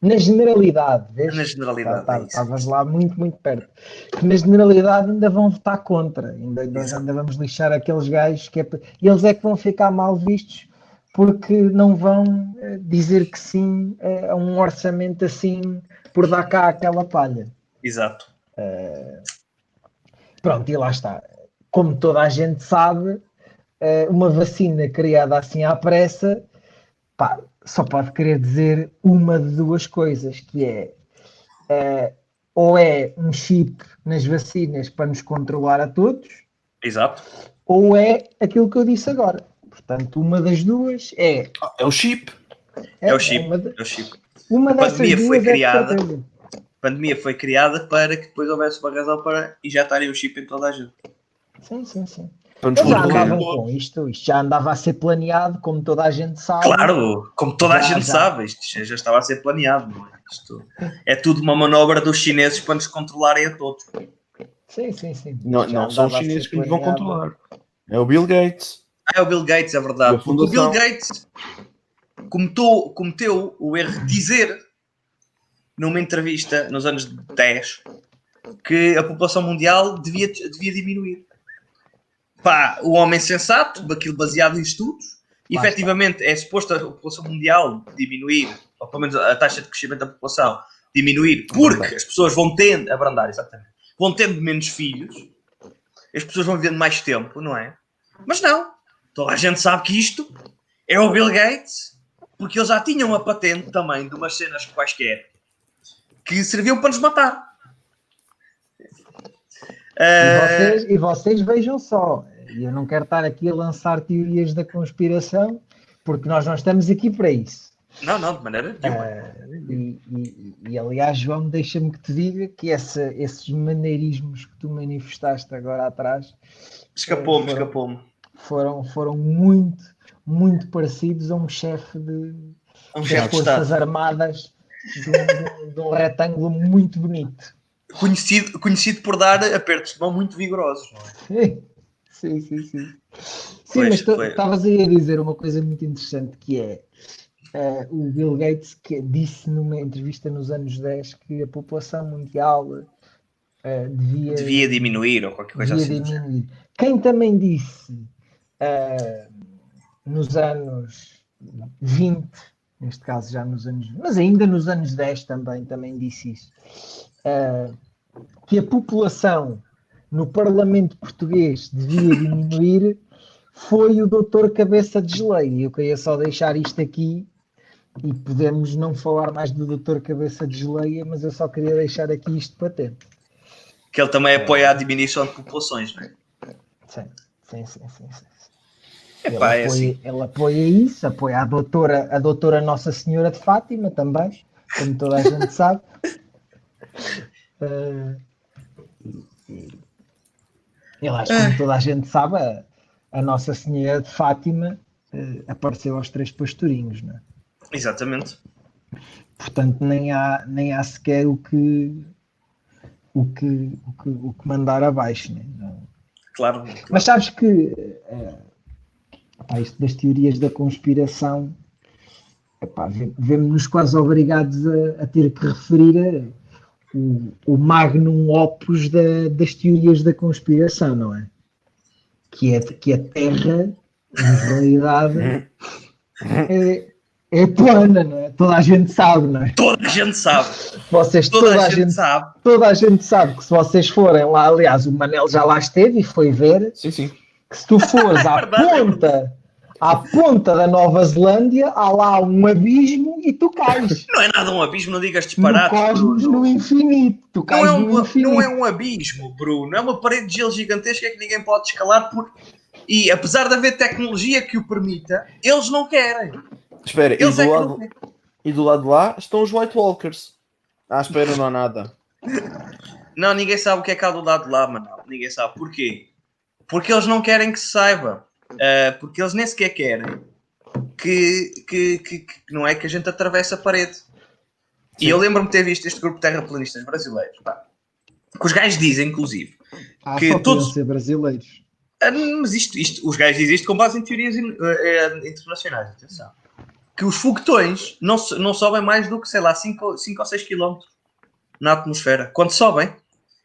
Na generalidade, vês? Na generalidade. Tá, tá, estavas lá muito, muito perto. Que na generalidade ainda vão votar contra. Ainda, nós ainda vamos lixar aqueles gajos que é, eles é que vão ficar mal vistos porque não vão eh, dizer que sim a um orçamento assim por dar cá aquela palha. Exato. Uh, pronto, e lá está. Como toda a gente sabe, eh, uma vacina criada assim à pressa, pá, só pode querer dizer uma de duas coisas, que é uh, ou é um chip nas vacinas para nos controlar a todos, Exato. ou é aquilo que eu disse agora, Portanto, uma das duas é. É o chip. É o chip. Uma, de- É o chip. uma A pandemia duas foi é criada. certeza. A pandemia foi criada para que depois houvesse uma razão para injetarem o chip em toda a gente. Sim, sim, sim. Para nos Eles já andavam com isto, isto já andava a ser planeado, como toda a gente sabe. Claro, como toda a Já, gente já. sabe, isto já estava a ser planeado, não é? Isto é tudo uma manobra dos chineses para nos controlarem a todos. Sim, sim, sim. Não, não são os a chineses que nos vão controlar. É o Bill Gates. Ah, é o Bill Gates, é verdade. a. O Bill Gates cometeu, cometeu o erro de dizer numa entrevista nos anos 10 que a população mundial devia, devia diminuir. Pá, o homem sensato, aquilo baseado em estudos, está. efetivamente é suposto a população mundial diminuir, ou pelo menos a taxa de crescimento da população diminuir, porque as pessoas vão tendo, abrandar, exatamente, vão tendo menos filhos, as pessoas vão vivendo mais tempo, não é? Mas não, toda a gente sabe que isto é o Bill Gates, porque eles já tinham a patente também de umas cenas quaisquer que serviam para nos matar. E Ah, vocês, e vocês vejam só, eu não quero estar aqui a lançar teorias da conspiração, porque nós não estamos aqui para isso. não, não, de maneira nenhuma. Ah, e, e- e, aliás, João, deixa-me que te diga que essa- esses maneirismos que tu manifestaste agora atrás Escapou-me, foram- escapou-me. foram, foram muito, muito parecidos a um chefe de, Um chefe de Forças Estado. Armadas de um, de retângulo muito bonito. Conhecido, conhecido por dar apertos de mão muito vigorosos. não é? Sim, sim, sim. Sim, Pois, mas estavas aí a dizer uma coisa muito interessante que é eh, o Bill Gates que disse numa entrevista nos anos 10 que a população mundial eh, devia, Devia diminuir ou qualquer coisa assim. diminuir. Quem também disse eh, nos anos 20, neste caso já nos anos, mas ainda nos anos 10 também, também disse isso, eh, que a população no Parlamento Português devia diminuir foi o doutor Cabeça de Geleia. Eu queria só deixar isto aqui e podemos não falar mais do doutor Cabeça de Geleia, mas eu só queria deixar aqui isto patente. Que ele também apoia a diminuição de populações. Não é? Sim, sim, sim, sim. sim. Epá, ele, é apoia, assim. ele apoia isso, apoia a doutora, a doutora Nossa Senhora de Fátima também, como toda a gente sabe. Eh, e- e- Aliás, como toda a gente sabe, a, a Nossa Senhora de Fátima eh, apareceu aos três pastorinhos, não é? Exatamente. Portanto, nem há, nem há sequer o que, o que, o que, o que mandar abaixo, né? Não- Claro. Mas sabes que eh, epá, isto das teorias da conspiração vemos-nos quase obrigados a, a ter que referir a- o, o magnum opus da- das teorias da conspiração, não é? Que é que a Terra, na realidade, é, é plana, não é? Toda a gente sabe, não é? Toda a gente sabe. Vocês, Toda, a gente, sabe. toda a gente sabe que se vocês forem lá, aliás, o Manel já lá esteve e foi ver, Sim, sim. Que se tu fores à Verdade, é ponta, à ponta da Nova Zelândia, há lá um abismo e tu cais. Não é nada um abismo, não digas No disparates. cosmos, Bruno. no infinito. Tu Não cais é, no um, infinito. não é um abismo, Bruno. É uma parede de gelo gigantesca que ninguém pode escalar. Por... E apesar de haver tecnologia que o permita, eles não querem. Espera, e Eles do, é lado, não e do lado de lá estão os White Walkers. Ah, espera, não há nada. Não, ninguém sabe o que é que há do lado de lá, mano. Ninguém sabe. Porquê? Porque eles não querem que se saiba. Ah, porque eles nem sequer querem que, que, que, que não é que a gente atravesse a parede. E Sim. eu lembro-me de ter visto este grupo de terraplanistas brasileiros. Pá, que os gajos dizem, inclusive, Ah, que só todos- ser brasileiros. Ah, mas isto, isto, os gajos dizem isto com base em teorias in- eh, internacionais, atenção. Que os foguetões não, não sobem mais do que, sei lá, 5 ou 6 km na atmosfera. Quando sobem,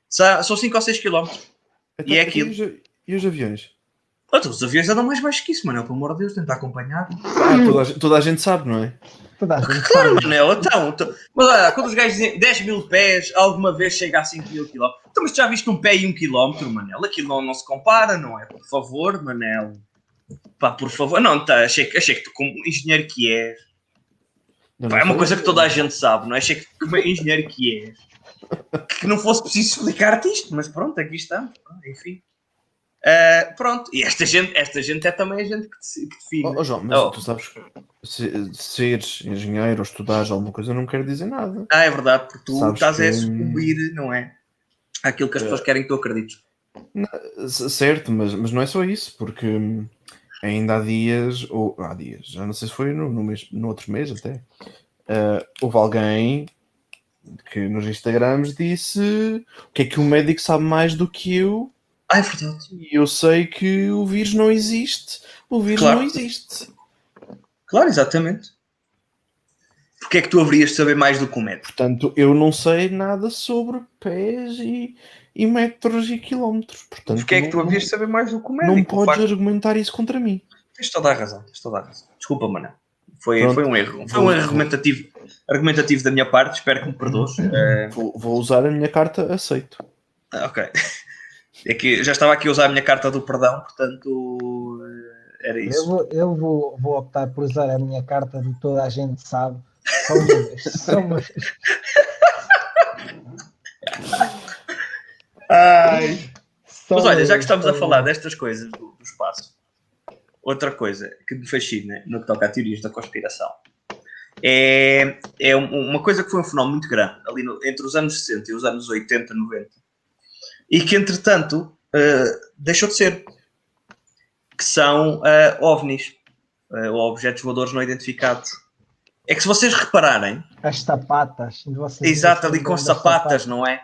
são 5 ou 6 km. Então, é então, aquilo. E os, aviões? Então, os aviões andam mais baixo que isso, mano. Pelo amor de Deus, tentar acompanhar. Ah, toda, a, gente- toda a gente sabe, não é? Toda a gente Claro, sabe. Manel, então, então. Mas olha, quando os gajos dizem 10 mil pés, alguma vez chega a 5 mil quilómetros. Então, mas já viste um pé e um quilómetro, Manel? Aquilo não, não se compara, não é? Por favor, Manel. Pá, por favor. Não, tá, achei, que- achei que tu, como engenheiro que és, Não, pá, não é uma coisa que toda a gente sabe, não é? Achei que, como engenheiro que és, que não fosse preciso explicar-te isto, mas pronto, aqui estamos. Enfim. Uh, pronto, e esta gente, esta gente é também a gente que, que define. Oh, oh, João, mas Oh. tu sabes que se, seres engenheiro ou estudares alguma coisa não quer dizer nada. Ah, é verdade, porque tu Sabes estás a que- sucumbir, não é? Aquilo que as pessoas querem que tu acredites. Certo, mas, mas não é só isso, porque hum, ainda há dias, ou há dias, já não sei se foi no, no, mês, no outro mês até, ah, houve alguém que nos Instagrams disse o que é que o médico sabe mais do que eu Ah, é verdade. e eu sei que o vírus não existe. O vírus Claro. não existe. Claro, exatamente. Porque é que tu haverias de saber mais do que o médico? Portanto, eu não sei nada sobre pés e, e metros e quilómetros. Portanto, Porque é que tu haverias de saber mais do que o médico? Não podes facto- argumentar isso contra mim. Tens toda a razão, tens toda a razão. Desculpa, mano. Foi, Pronto. foi um erro. Foi um erro argumentativo, argumentativo da minha parte. Espero que me perdoes. Vou, vou usar a minha carta aceito. ah, ok. É que já estava aqui a usar a minha carta do perdão, portanto eh, era Eu, isso. vou, eu vou, vou optar por usar a minha carta de toda a gente sabe. Só uma vez. Só uma vez. Ai. Só Mas olha, já que estamos a falar destas coisas do, do espaço, outra coisa que me fascina no que toca a teorias da conspiração é, é um- uma coisa que foi um fenómeno muito grande ali no- entre os anos 60 e os anos 80, 90 e que entretanto eh, deixou de ser que são eh, OVNIs eh, ou objetos voadores não identificados. É que se vocês repararem, As sapatas. Exato, ali com sapatas, não é?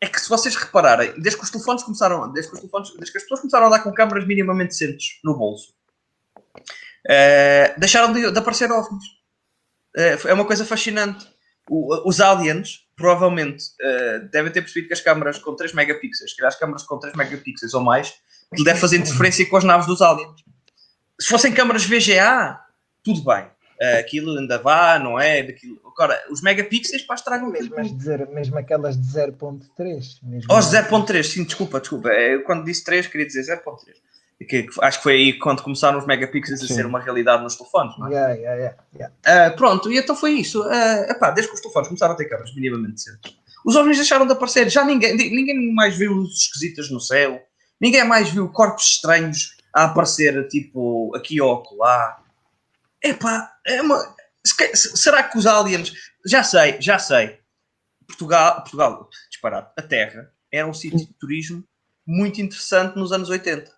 É que se vocês repararem, desde que os telefones começaram, desde que, os telefones, desde que as pessoas começaram a andar com câmaras minimamente decentes no bolso, deixaram de, de aparecer ovnis. É uma coisa fascinante. O- os aliens, provavelmente, eh, devem ter percebido que as câmaras com 3 megapixels, que as câmaras com 3 megapixels ou mais, que deve fazer interferência com as naves dos aliens. Se fossem câmaras VGA, tudo bem. Eh, aquilo ainda vá, não é? Daquilo. Agora, os megapixels, pá, estragam Mesmo, as tudo. de zero- mesmo aquelas de 0.3. mesmo Aos assim. 0.3, sim, desculpa, desculpa. É, Eu quando disse 3 queria dizer 0.3. Que, acho que foi aí quando começaram os megapixels a Sim. ser uma realidade nos telefones, não é? Yeah, yeah, yeah, yeah. Ah, pronto, e então foi isso. Ah, epá, desde que os telefones começaram a ter câmaras minimamente decentes, os ovnis deixaram de aparecer. Já ninguém, ninguém mais viu luzes esquisitas no céu, ninguém mais viu corpos estranhos a aparecer, tipo, aqui ou acolá. Epá, é uma. Será que os aliens. Já sei, já sei. Portugal, Portugal, disparado, a Terra era um sítio de turismo muito interessante nos anos 80.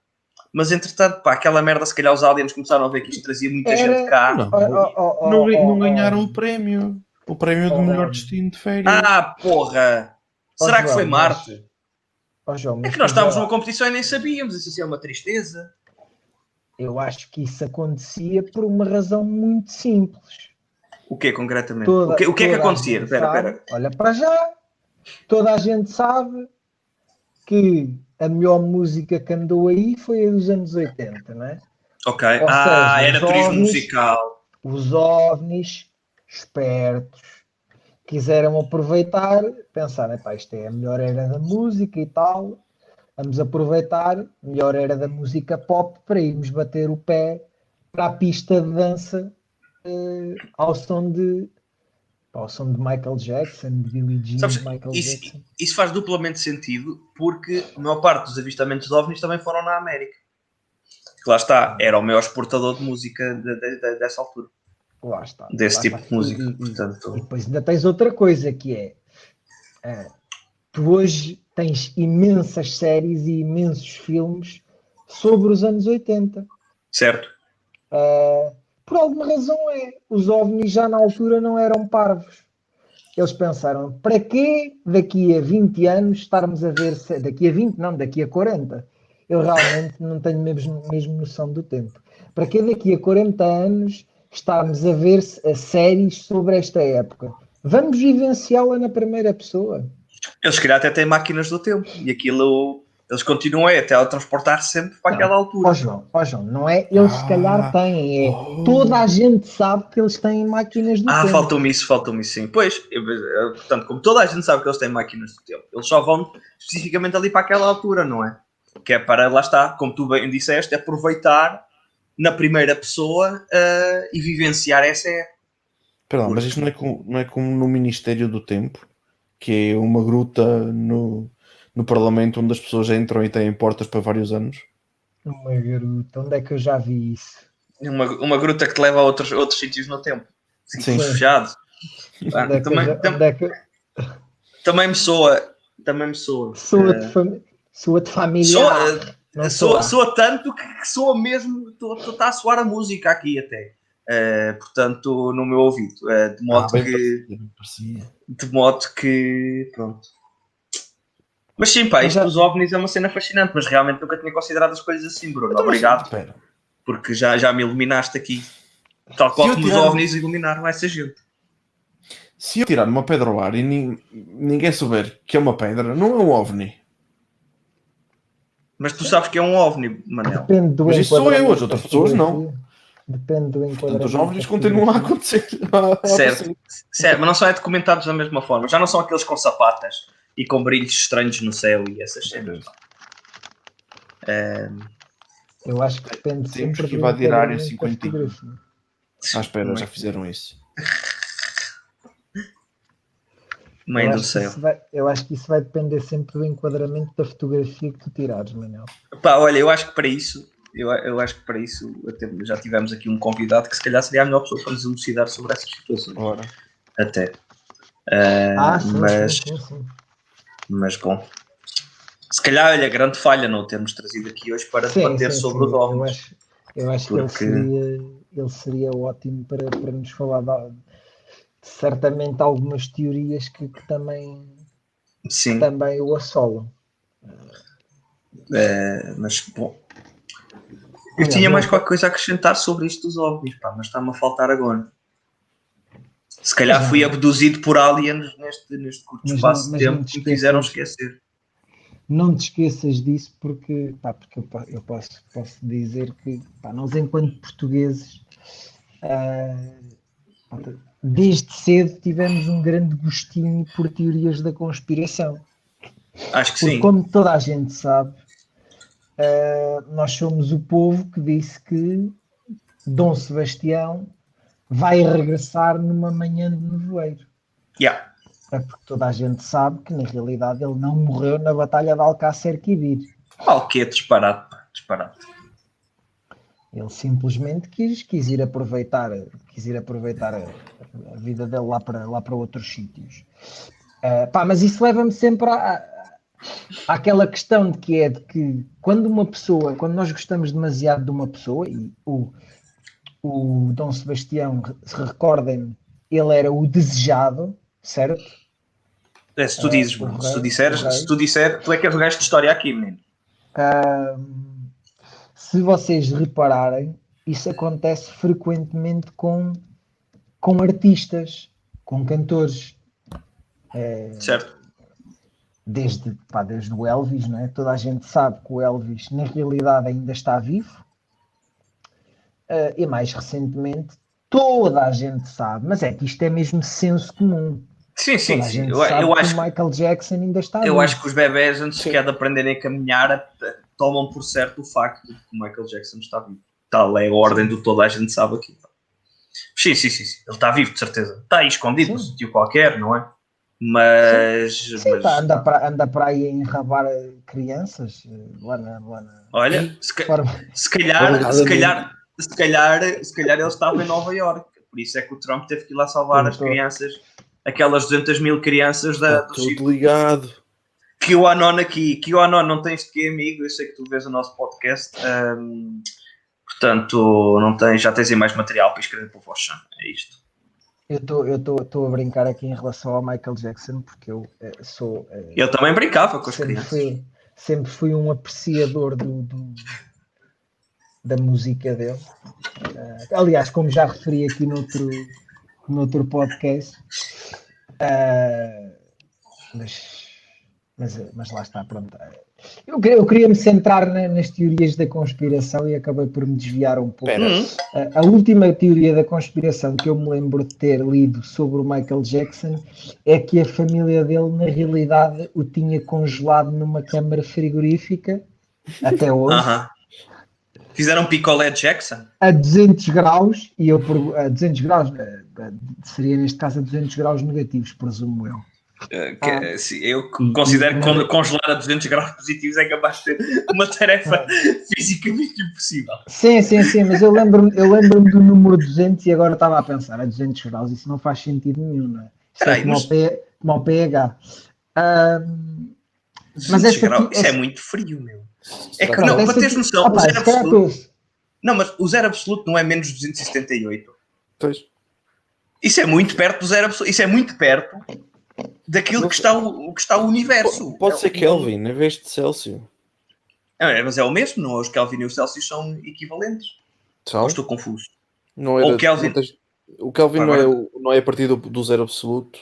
Mas entretanto, pá, aquela merda, se calhar os aliens começaram a ver que isto trazia muita Era- gente cá. Não, Oh, oh, oh, não, oh, não oh, ganharam oh. o prémio. O prémio do melhor oh. destino de férias. Ah, porra! Será que João, foi mas- Marte? Oh, João, É mas que nós estávamos já- numa competição e nem sabíamos. Isso assim é uma tristeza. Eu acho que isso acontecia por uma razão muito simples. O que concretamente? Toda- o que, o que é que acontecia? Espera, espera. Olha para já. Toda a gente sabe que a melhor música que andou aí foi a dos anos 80, não é? Ok. Ou ah, seja, era turismo ovnis- musical. Os ovnis, espertos, quiseram aproveitar, pensar, "Epá, isto é a melhor era da música e tal, vamos aproveitar a melhor era da música pop para irmos bater o pé para a pista de dança eh, ao som de ao som de Michael Jackson, de Billie Jean, Sabes, de Michael isso- Jackson. Isso faz duplamente sentido porque a maior parte dos avistamentos de ovnis também foram na América. Que lá está, era o maior exportador de música de- de- de- dessa altura. Lá está. Desse lá tipo está. de música. E- Portanto, E depois ainda tens outra coisa que é eh, tu hoje tens imensas séries e imensos filmes sobre os anos 80. certo? Eh, por alguma razão é. Os ovnis já na altura não eram parvos. Eles pensaram, para que daqui a 20 anos estarmos a ver, se- daqui a 20, não, daqui a 40. Eu realmente não tenho mesmo, mesmo noção do tempo. Para que daqui a 40 anos estarmos a ver a séries sobre esta época? Vamos vivenciá-la na primeira pessoa. Eles, calhar, até têm máquinas do tempo. E aquilo, eles continuam a teletransportar sempre para aquela altura. Ó João, ó João, não é? Eles se Ah. calhar têm, é. Oh. Toda a gente sabe que eles têm máquinas do Ah, tempo. faltou-me isso, faltou-me isso, sim. Pois, eu- portanto, como toda a gente sabe que eles têm máquinas do tempo, eles só vão especificamente ali para aquela altura, não é? Que é para, lá está, como tu bem disseste, aproveitar na primeira pessoa eh, e vivenciar essa época. Lá, mas isto não é, como, não é como no Ministério do Tempo, que é uma gruta no, no Parlamento onde as pessoas entram e têm portas para vários anos? Uma garota, onde é que eu já vi isso? Uma, uma gruta que te leva a outros, outros sítios no tempo. Sim. Sim. Fechado. Ah, é também, já- tam- é que- também me soa. Também me soa. Soa Eh, de, fami... soa de família. soa, Não soa, soa. tanto que que soa mesmo. Está a soar a música aqui até. Eh, portanto, no meu ouvido. Eh, de modo Ah, que. parecia, bem parecia. De modo que. Pronto. Mas sim, pá, isto já- dos OVNIs é uma cena fascinante, mas realmente nunca tinha considerado as coisas assim, Bruno. Então, Obrigado, porque já, já me iluminaste aqui. Tal qual como os OVNIs iluminaram essa gente. Se eu tirar uma pedra ao ar e nin- ninguém souber que é uma pedra, não é um OVNI. Mas tu sabes que é um OVNI, Manel. Depende do Mas isso sou eu, as outras pessoas não. Depende do enquadramento. Portanto, os OVNIs continuam a acontecer. Certo. Certo, mas não são é documentados da mesma forma. Já não são aqueles com sapatas e com brilhos estranhos no céu e essas cenas. Eh, Eu acho que depende Temos sempre que invadir a área enquadramento da 50. fotografia. Ah, espera, já fizeram isso. Mãe eu, do acho que céu. isso vai, eu acho que isso vai depender sempre do enquadramento da fotografia que tu tirares, Manel. Pá, olha, eu acho que para isso, eu, eu acho que para isso até já tivemos aqui um convidado que se calhar seria a melhor pessoa para nos elucidar sobre essas situações. Ora, Até. Eh, Ah, sim, mas, sim, sim, sim. Mas bom. Se calhar, olha, grande falha não o termos trazido aqui hoje para Sim, debater sim, sobre sim. os Eu OVNIs. acho, eu acho Porque- que ele seria, ele seria ótimo para, para nos falar de, certamente algumas teorias que, que também, Sim, também o assolam. eh, mas bom. Eu tinha eu- mais qualquer coisa a acrescentar sobre isto dos OVNIs, pá, mas está-me a faltar agora. Se calhar Mas fui não- abduzido por aliens neste, neste curto Mas não- espaço de tempo te que me fizeram esquecer. Não te esqueças disso porque, pá, porque eu, eu posso, posso dizer que pá, nós enquanto portugueses ah, desde cedo tivemos um grande gostinho por teorias da conspiração. Acho que Porque sim. como toda a gente sabe, ah, nós somos o povo que disse que Dom Sebastião vai regressar numa manhã de nevoeiro. Yeah. É porque toda a gente sabe que na realidade ele não morreu na Batalha de Alcácer Quibir. Qual que é disparado, disparado. Ele simplesmente quis, quis ir aproveitar, quis ir aproveitar a, a vida dele lá para, lá para outros sítios. Ah, pá, mas isso leva-me sempre à- àquela questão de que é de que quando uma pessoa, quando nós gostamos demasiado de uma pessoa, e o, o Dom Sebastião, se recordem-me, ele era o desejado, certo? É, se tu dizes, rei- se tu disseres, se tu disser, tu é que és o gajo de história aqui, menino. Ahm, se vocês repararem, isso acontece frequentemente com, com artistas, com cantores. É, Certo? desde, pá, desde o Elvis, não é? Toda a gente sabe que o Elvis, na realidade, ainda está vivo. Ah, e mais recentemente, toda a gente sabe, mas é que isto é mesmo senso comum. Sim, sim, Toda a sim. gente Eu, sabe eu que acho, o Michael Jackson ainda está eu vivo. acho que os bebés, antes sequer de aprenderem a caminhar, a- tomam por certo o facto de que o Michael Jackson está vivo. Tal é a ordem do toda a gente sabe aqui. Sim, sim, sim, sim. Ele está vivo, de certeza. Está aí escondido num Sim. sítio qualquer, não é? Mas. Sim, mas- pá, anda, para, anda para aí a enrabar eh, crianças eh, lá na. Lá na olha, se, ca- se calhar, se calhar, se calhar, se calhar ele estava em Nova York. Por isso é que o Trump teve que ir lá salvar Sim, as crianças, aquelas 200 mil crianças da, Chico tudo ligado. que o Anon aqui, que o Anon não tens de quê, amigo? Eu sei que tu vês o nosso podcast, hum, portanto, não tens, já tens aí mais material para escrever para o Voxan. É isto. Eu estou eu tô, tô a brincar aqui em relação ao Michael Jackson, porque eu eh, sou. eh, Eu também brincava com as sempre, crianças. fui, sempre fui um apreciador do, do- da música dele. Eh, aliás, como já referi aqui noutro, noutro podcast, eh, mas, mas, mas lá está, pronto. Eu, eu queria me centrar na- nas teorias da conspiração e acabei por me desviar um pouco. Hum, A, a última teoria da conspiração que eu me lembro de ter lido sobre o Michael Jackson é que a família dele, na realidade, o tinha congelado numa câmara frigorífica até hoje, aham. Fizeram picolé Jackson? a 200 graus, e eu a 200 graus, eh, eh, seria neste caso a 200 graus negativos, presumo eu. Uh, que, Ah. sim, eu considero que con- congelar a 200 graus positivos é capaz de ser uma tarefa fisicamente impossível. Sim, sim, sim, mas eu lembro-me eu lembro do número 200 e agora estava a pensar, a 200 graus, isso não faz sentido nenhum, não é? Peraí, é mas- como pH. Ahm, 200 esta graus, aqui- isso é esta- muito frio, meu. É que não, para teres noção, o zero absoluto. Não, mas o zero absoluto não é menos 278. Pois. Isso é muito perto do zero absoluto. Isso é muito perto daquilo que está o, o que está o universo. Pode É ser o- Kelvin em vez de Celsius. É, mas é o mesmo, não? Os Kelvin e os Celsius são equivalentes. Ou São? estou confuso? Não era, Ou Kelvin. não tens- O Kelvin não, é, o- não é a partir do, do zero absoluto.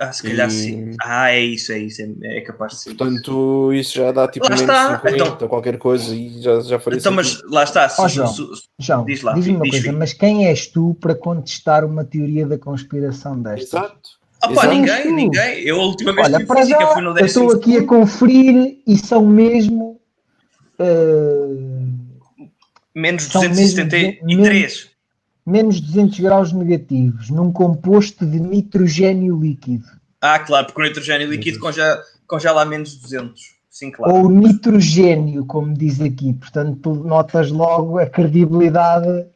Ah, se calhar E- sim. Ah, é isso, é isso. É, é capaz de ser. Portanto, isso já dá tipo Lá menos está, 50, então- qualquer coisa e já, já faria Então, mas lá está. se- Ó, João. se- João, Diz lá, diz-me uma diz, coisa, filho. mas quem és tu para contestar uma teoria da conspiração destas? Exato. Ah, pá, ninguém, Tu. ninguém. Eu a última vez que Olha, para física já, fui no eu décimo estou aqui a conferir e são mesmo. eh, Menos são mesmo 273. Menos 200 graus negativos num composto de nitrogênio líquido. Ah, claro, porque o nitrogênio líquido congela, congela a menos 200. Sim, claro. Ou nitrogênio, como diz aqui. Portanto, tu notas logo a credibilidade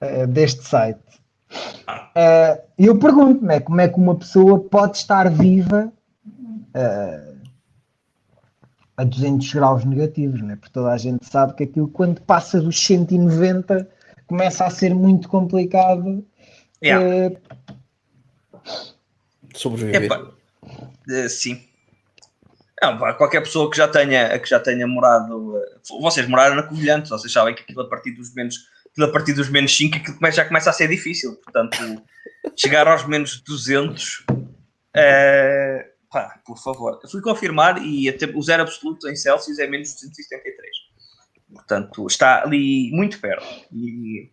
eh, deste site. Eh, eu pergunto-me como é que uma pessoa pode estar viva eh, a 200 graus negativos, né? porque toda a gente sabe que aquilo quando passa dos 190 começa a ser muito complicado. Yeah. eh, Sobreviver. Epá, eh, sim. Não, pá, qualquer pessoa que já tenha, que já tenha morado. eh, vocês moraram na Covilhante, vocês sabem que aquilo a partir dos menos, aquilo a partir dos menos 5 aquilo começa- já começa a ser difícil. Portanto, chegar aos menos 200. eh, pá, por favor. Eu fui confirmar e até o zero absoluto em Celsius é menos 273. Portanto, está ali muito perto. E,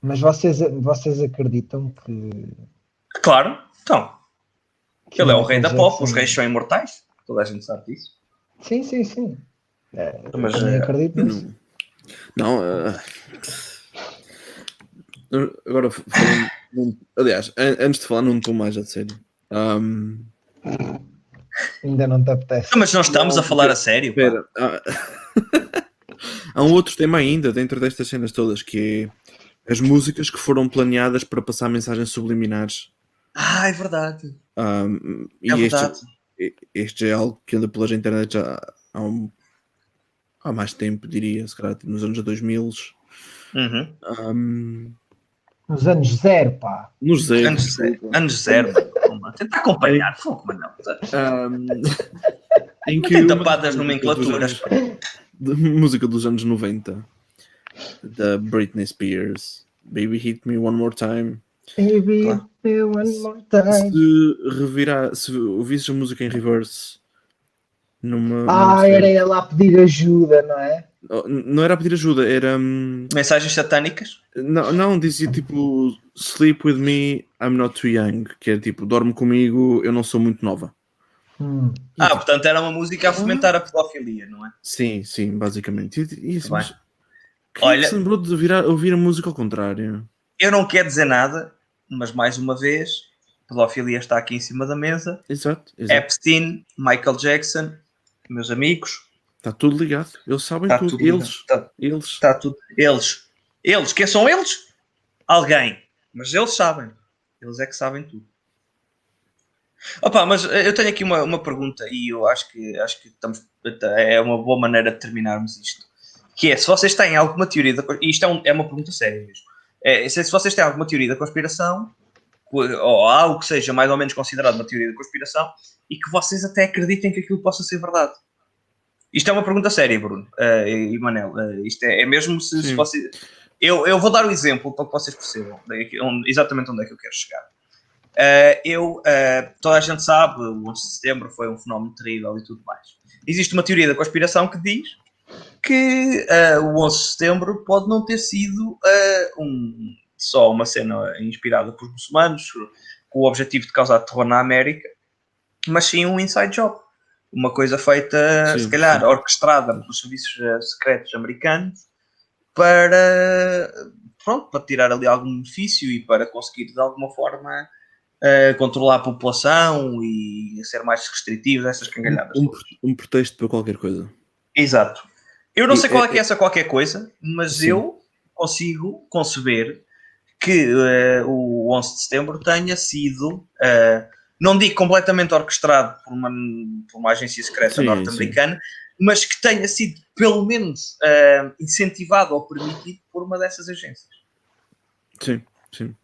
mas vocês, vocês acreditam que. claro, então, que ele é o rei da pop, os Jackson- reis são imortais. Toda a gente sabe disso. Sim, sim, sim. É, eu Mas, também eh, acredito nisso. Não, eh, agora falando num- aliás, an- antes de falar num tom mais a sério. ahm, Ainda não te apetece. Não, mas não estamos Não, a falar a sério. espera, há um outro tema ainda dentro destas cenas todas que é as músicas que foram planeadas para passar mensagens subliminares. Ah, é verdade. E É este, verdade. este é algo que anda pelas internet já há, um- há mais tempo, diria, se calhar nos anos 2000. Uhum. ahm, Nos anos zero, pá. nos zero. Anos zero. Anos zero. Tenta acompanhar. Fogo, mas não. ahm, em Tem uma tapadas das nomenclaturas. De música dos anos 90 da Britney Spears Baby Hit Me One More Time Baby, Claro. me one more time. se revirar se ouvisses a música em reverse numa, Ah, numa era ela a pedir ajuda, não é? Oh, não era a pedir ajuda era hum, Mensagens satânicas? não, não dizia tipo Sleep with me I'm not too young que é tipo dorme comigo eu não sou muito nova Hum. Ah, portanto era uma música a fomentar a pedofilia, não é? sim, sim, basicamente isso, mas, Olha- se lembrou de virar, ouvir a música ao contrário Eu não quero dizer nada, mas mais uma vez, pedofilia está aqui em cima da mesa. exato, exato. Epstein, Michael Jackson, meus amigos, Está tudo ligado. Eles sabem está tudo. tudo. Eles, Está, eles. está tudo. Eles. Eles, quem são eles? Alguém. Mas eles sabem. Eles é que sabem tudo. Opa, mas eh, eu tenho aqui uma, uma pergunta e eu acho que acho que estamos é uma boa maneira de terminarmos isto. Que é se vocês têm alguma teoria da e isto é, um- é uma pergunta séria mesmo. É, se se vocês têm alguma teoria da conspiração, ou algo que seja mais ou menos considerado uma teoria da conspiração, e que vocês até acreditem que aquilo possa ser verdade. Isto é uma pergunta séria, Bruno eh, e Manel. Eh, isto é, é mesmo se, se Sim. você. Eu, eu vou dar o exemplo para que vocês percebam daqui- onde- exatamente onde é que eu quero chegar. Eh, eu, eh, toda a gente sabe, o 11 de setembro foi um fenómeno terrível e tudo mais. Existe uma teoria da conspiração que diz que eh, o 11 de setembro pode não ter sido um, só uma cena inspirada por muçulmanos, com o objetivo de causar terror na América, mas sim um inside job. Uma coisa feita, Sim, se calhar, sim. orquestrada pelos serviços secretos americanos para, pronto, para tirar ali algum benefício e para conseguir de alguma forma a controlar a população e a ser mais restritivos, essas cangalhadas. Um, um pretexto para qualquer coisa. Exato. Eu não E- sei qual é é- que é essa qualquer coisa, mas Sim. eu consigo conceber que eh, o 11 de setembro tenha sido, eh, não digo completamente orquestrado por uma, por uma agência secreta norte-americana, mas que tenha sido pelo menos eh, incentivado ou permitido por uma dessas agências. Sim, sim.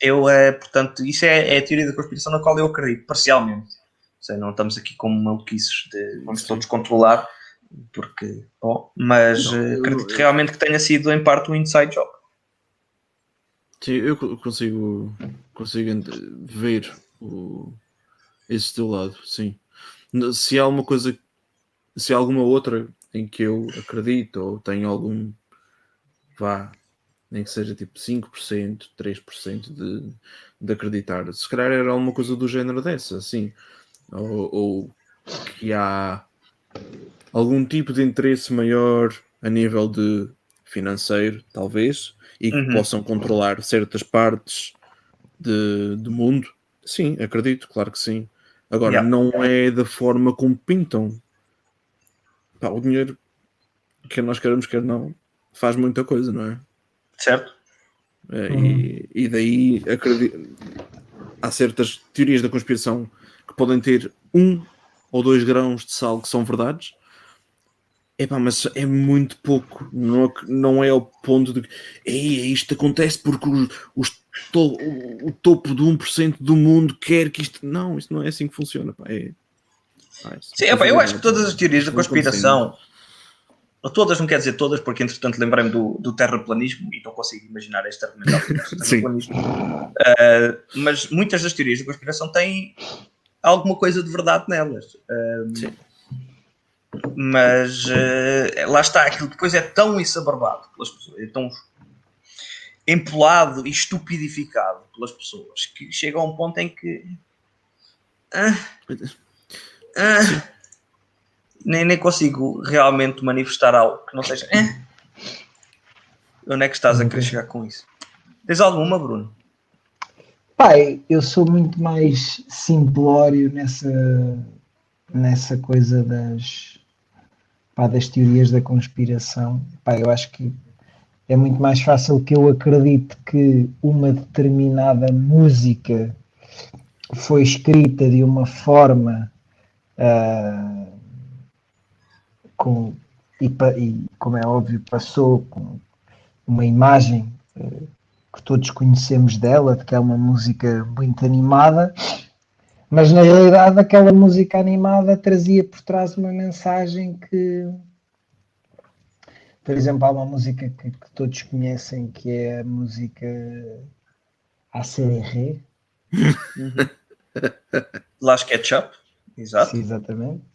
Eu, eh, portanto, isso é, é a teoria da conspiração na qual eu acredito, parcialmente. Seja, não estamos aqui como maluquices de vamos todos controlar, porque, bom, mas Não, eh, eu- acredito eu- realmente que tenha sido em parte um inside job. Sim, eu co- consigo, consigo ver o, esse teu lado, sim. Se há uma coisa, se há alguma outra em que eu acredito ou tenho algum, vá, nem que seja tipo 5%, 3% de, de acreditar, se calhar era alguma coisa do género dessa, assim. Ou, ou que há algum tipo de interesse maior a nível de financeiro, talvez, e que Uhum. possam controlar certas partes de, do mundo. Sim, acredito, claro que sim. Agora, Yeah. não é da forma como pintam. Pá, o dinheiro, quer nós queremos, quer não, faz muita coisa, não é? Certo? É, Uhum. e, e daí acredito, há certas teorias da conspiração que podem ter um ou dois grãos de sal que são verdades. Epá, mas é muito pouco. Não, ac- não é ao ponto de que "Ei, isto acontece porque os, os to- o, o topo de 1% do mundo quer que isto. Não, isto não é assim que funciona. Pá. É, Sim, epá, eu acho que todas as teorias da conspiração, todas não quer dizer todas, porque entretanto lembrei-me do, do terraplanismo e não consigo imaginar este argumento terraplanismo. Ah, mas muitas das teorias da conspiração têm alguma coisa de verdade nelas. Ah, Sim. mas eh, lá está, aquilo depois é tão ensaborbado pelas pessoas, é tão empolado e estupidificado pelas pessoas que chega a um ponto em que ah, ah, nem, nem consigo realmente manifestar algo que não seja ah. onde é que estás a querer chegar com isso? Tens alguma, Bruno? Pai, eu sou muito mais simplório nessa, nessa coisa das, pá, das teorias da conspiração. Pá, eu acho que é muito mais fácil que eu acredite que uma determinada música foi escrita de uma forma ah, com, e, e, como é óbvio, passou com uma imagem eh, que todos conhecemos dela, de que é uma música muito animada, mas na realidade aquela música animada trazia por trás uma mensagem que, por exemplo, há uma música que, que todos conhecem que é a música ACR, Las Ketchup? Exato. sim, exatamente.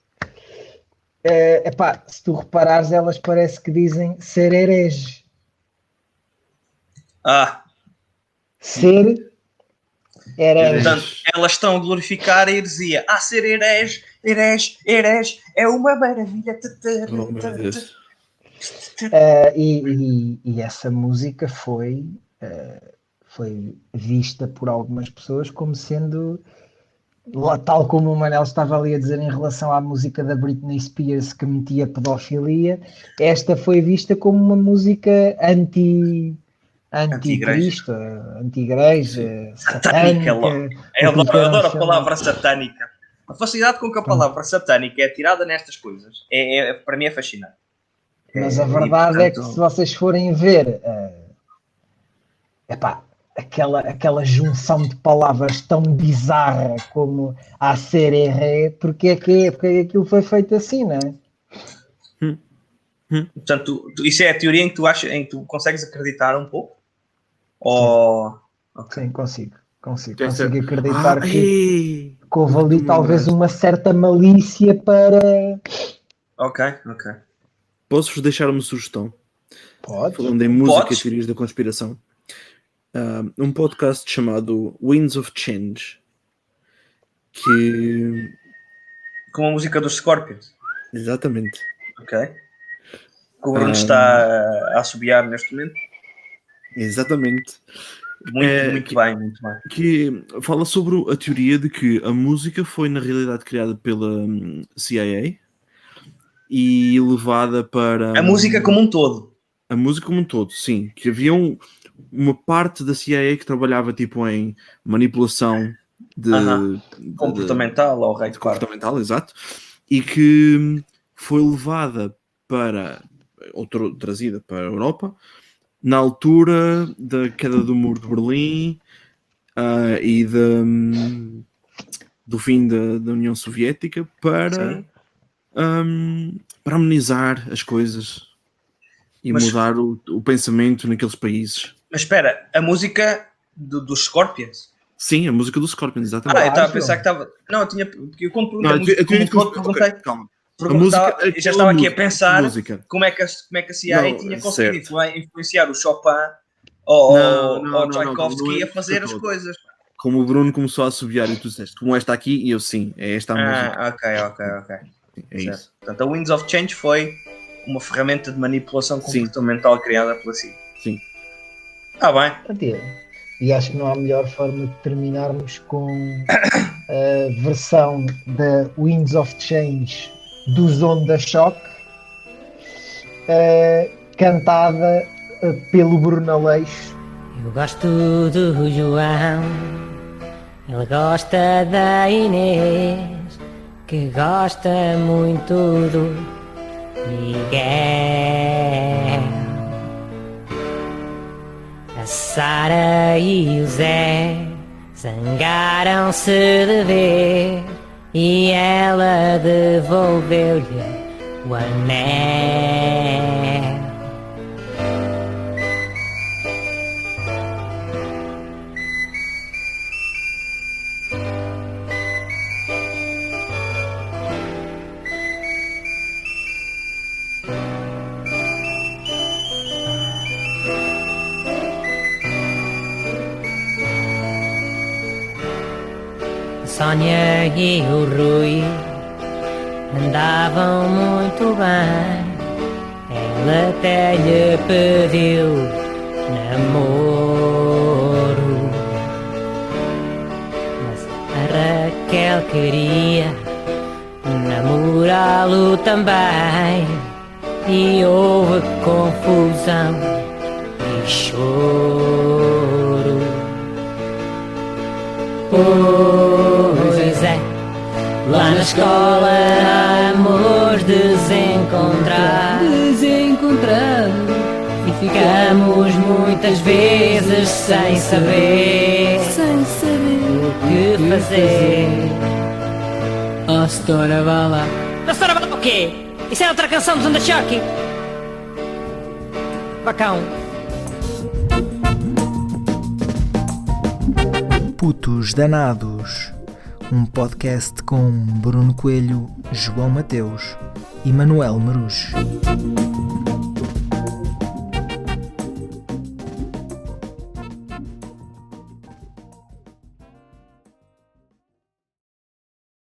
É, epá, se tu reparares, elas parece que dizem ser herege. Ah, Ser herege. Portanto, elas estão a glorificar a heresia. Ah, ser herege, herege, herege, é uma maravilha. Oh. Uh, e, e- e essa música foi, uh, foi vista por algumas pessoas como sendo, tal como o Manel estava ali a dizer em relação à música da Britney Spears que metia pedofilia, esta foi vista como uma música anti anti-cristo, anti-igreja, Satânica, satânica. Eu adoro, eu adoro a palavra satânica. A facilidade com que a palavra satânica é tirada nestas coisas, é, é- para mim é fascinante. Mas a É, e, verdade é que portanto, se vocês forem ver eh, epá, aquela, aquela junção de palavras tão bizarra como a ser erré, porque é que, porque é que aquilo foi feito assim, não é? Portanto, tu- tu- isso é a teoria em que tu, achas, em que tu consegues acreditar um pouco? Ou. Sim, consigo. Consigo, Deve ser- consigo acreditar Ah, que, ei! que houve ali talvez uma certa malícia para. Ok, ok. Posso-vos deixar uma sugestão? Pode. Falando em música Podes. e teorias da conspiração. Ah, um podcast chamado Winds of Change. Que. Com a música dos Scorpions. Exatamente. Ok. Que o Bruno Ah. está a assobiar neste momento. Exatamente. Muito, É, muito que- bem, muito bem. que fala sobre a teoria de que a música foi na realidade criada pela CIA e levada para A música como um todo. a música como um todo, sim, que havia um- uma parte da CIA que trabalhava tipo em manipulação de, Aham. de- de- Comportamental de quarto. comportamental, exato, e que foi levada para ou trazida para a Europa na altura da queda do muro de Berlim ah, e de, hum, do fim da, da União Soviética para, hum, para amenizar as coisas e Mas- mudar o, o pensamento naqueles países. Mas espera, a música do- dos Scorpions? Sim, a música do Scorpion, Ah, exatamente. eu estava a pensar que estava. Não, eu tinha. Porque eu quando Não, a música eu como perguntei. calma. Música, eu já estava aqui a música, pensar música. como é que a, como é que a CIA Não, tinha certo. conseguido influ- influenciar o Chopin ou, Não, não, ou não, Tchaikovsky não, não é a fazer as todo. coisas. Como o Bruno começou a assobiar e tu disseste, como esta aqui, e eu sim, é esta a música. Ah, ok, ok, ok. É Certo. isso. Portanto, a Winds of Change foi uma ferramenta de manipulação Sim. comportamental criada pela CIA. Sim. Ah, bem. Até. E acho que não há melhor forma de terminarmos com a versão da Winds of Change dos Onda Shock, eh, cantada eh, pelo Bruno Aleixo. Eu gosto do João, ele gosta da Inês, que gosta muito do Miguel. A Sara e o Zé zangaram-se de ver e ela devolveu-lhe o anel. A Sónia e o Rui andavam muito bem. Ela até lhe pediu namoro. Mas a Raquel queria namorá-lo também. E houve confusão e choro. Na escola amor desencontrados. Desencontrados. E ficamos muitas vezes sem saber. Sem saber o que fazer. Oh, Senhora Bala. A Senhora Bala o quê? Isso é outra canção dos Choque. Bacão. Putos Danados, um podcast com Bruno Coelho, João Mateus e Manuel Marujo.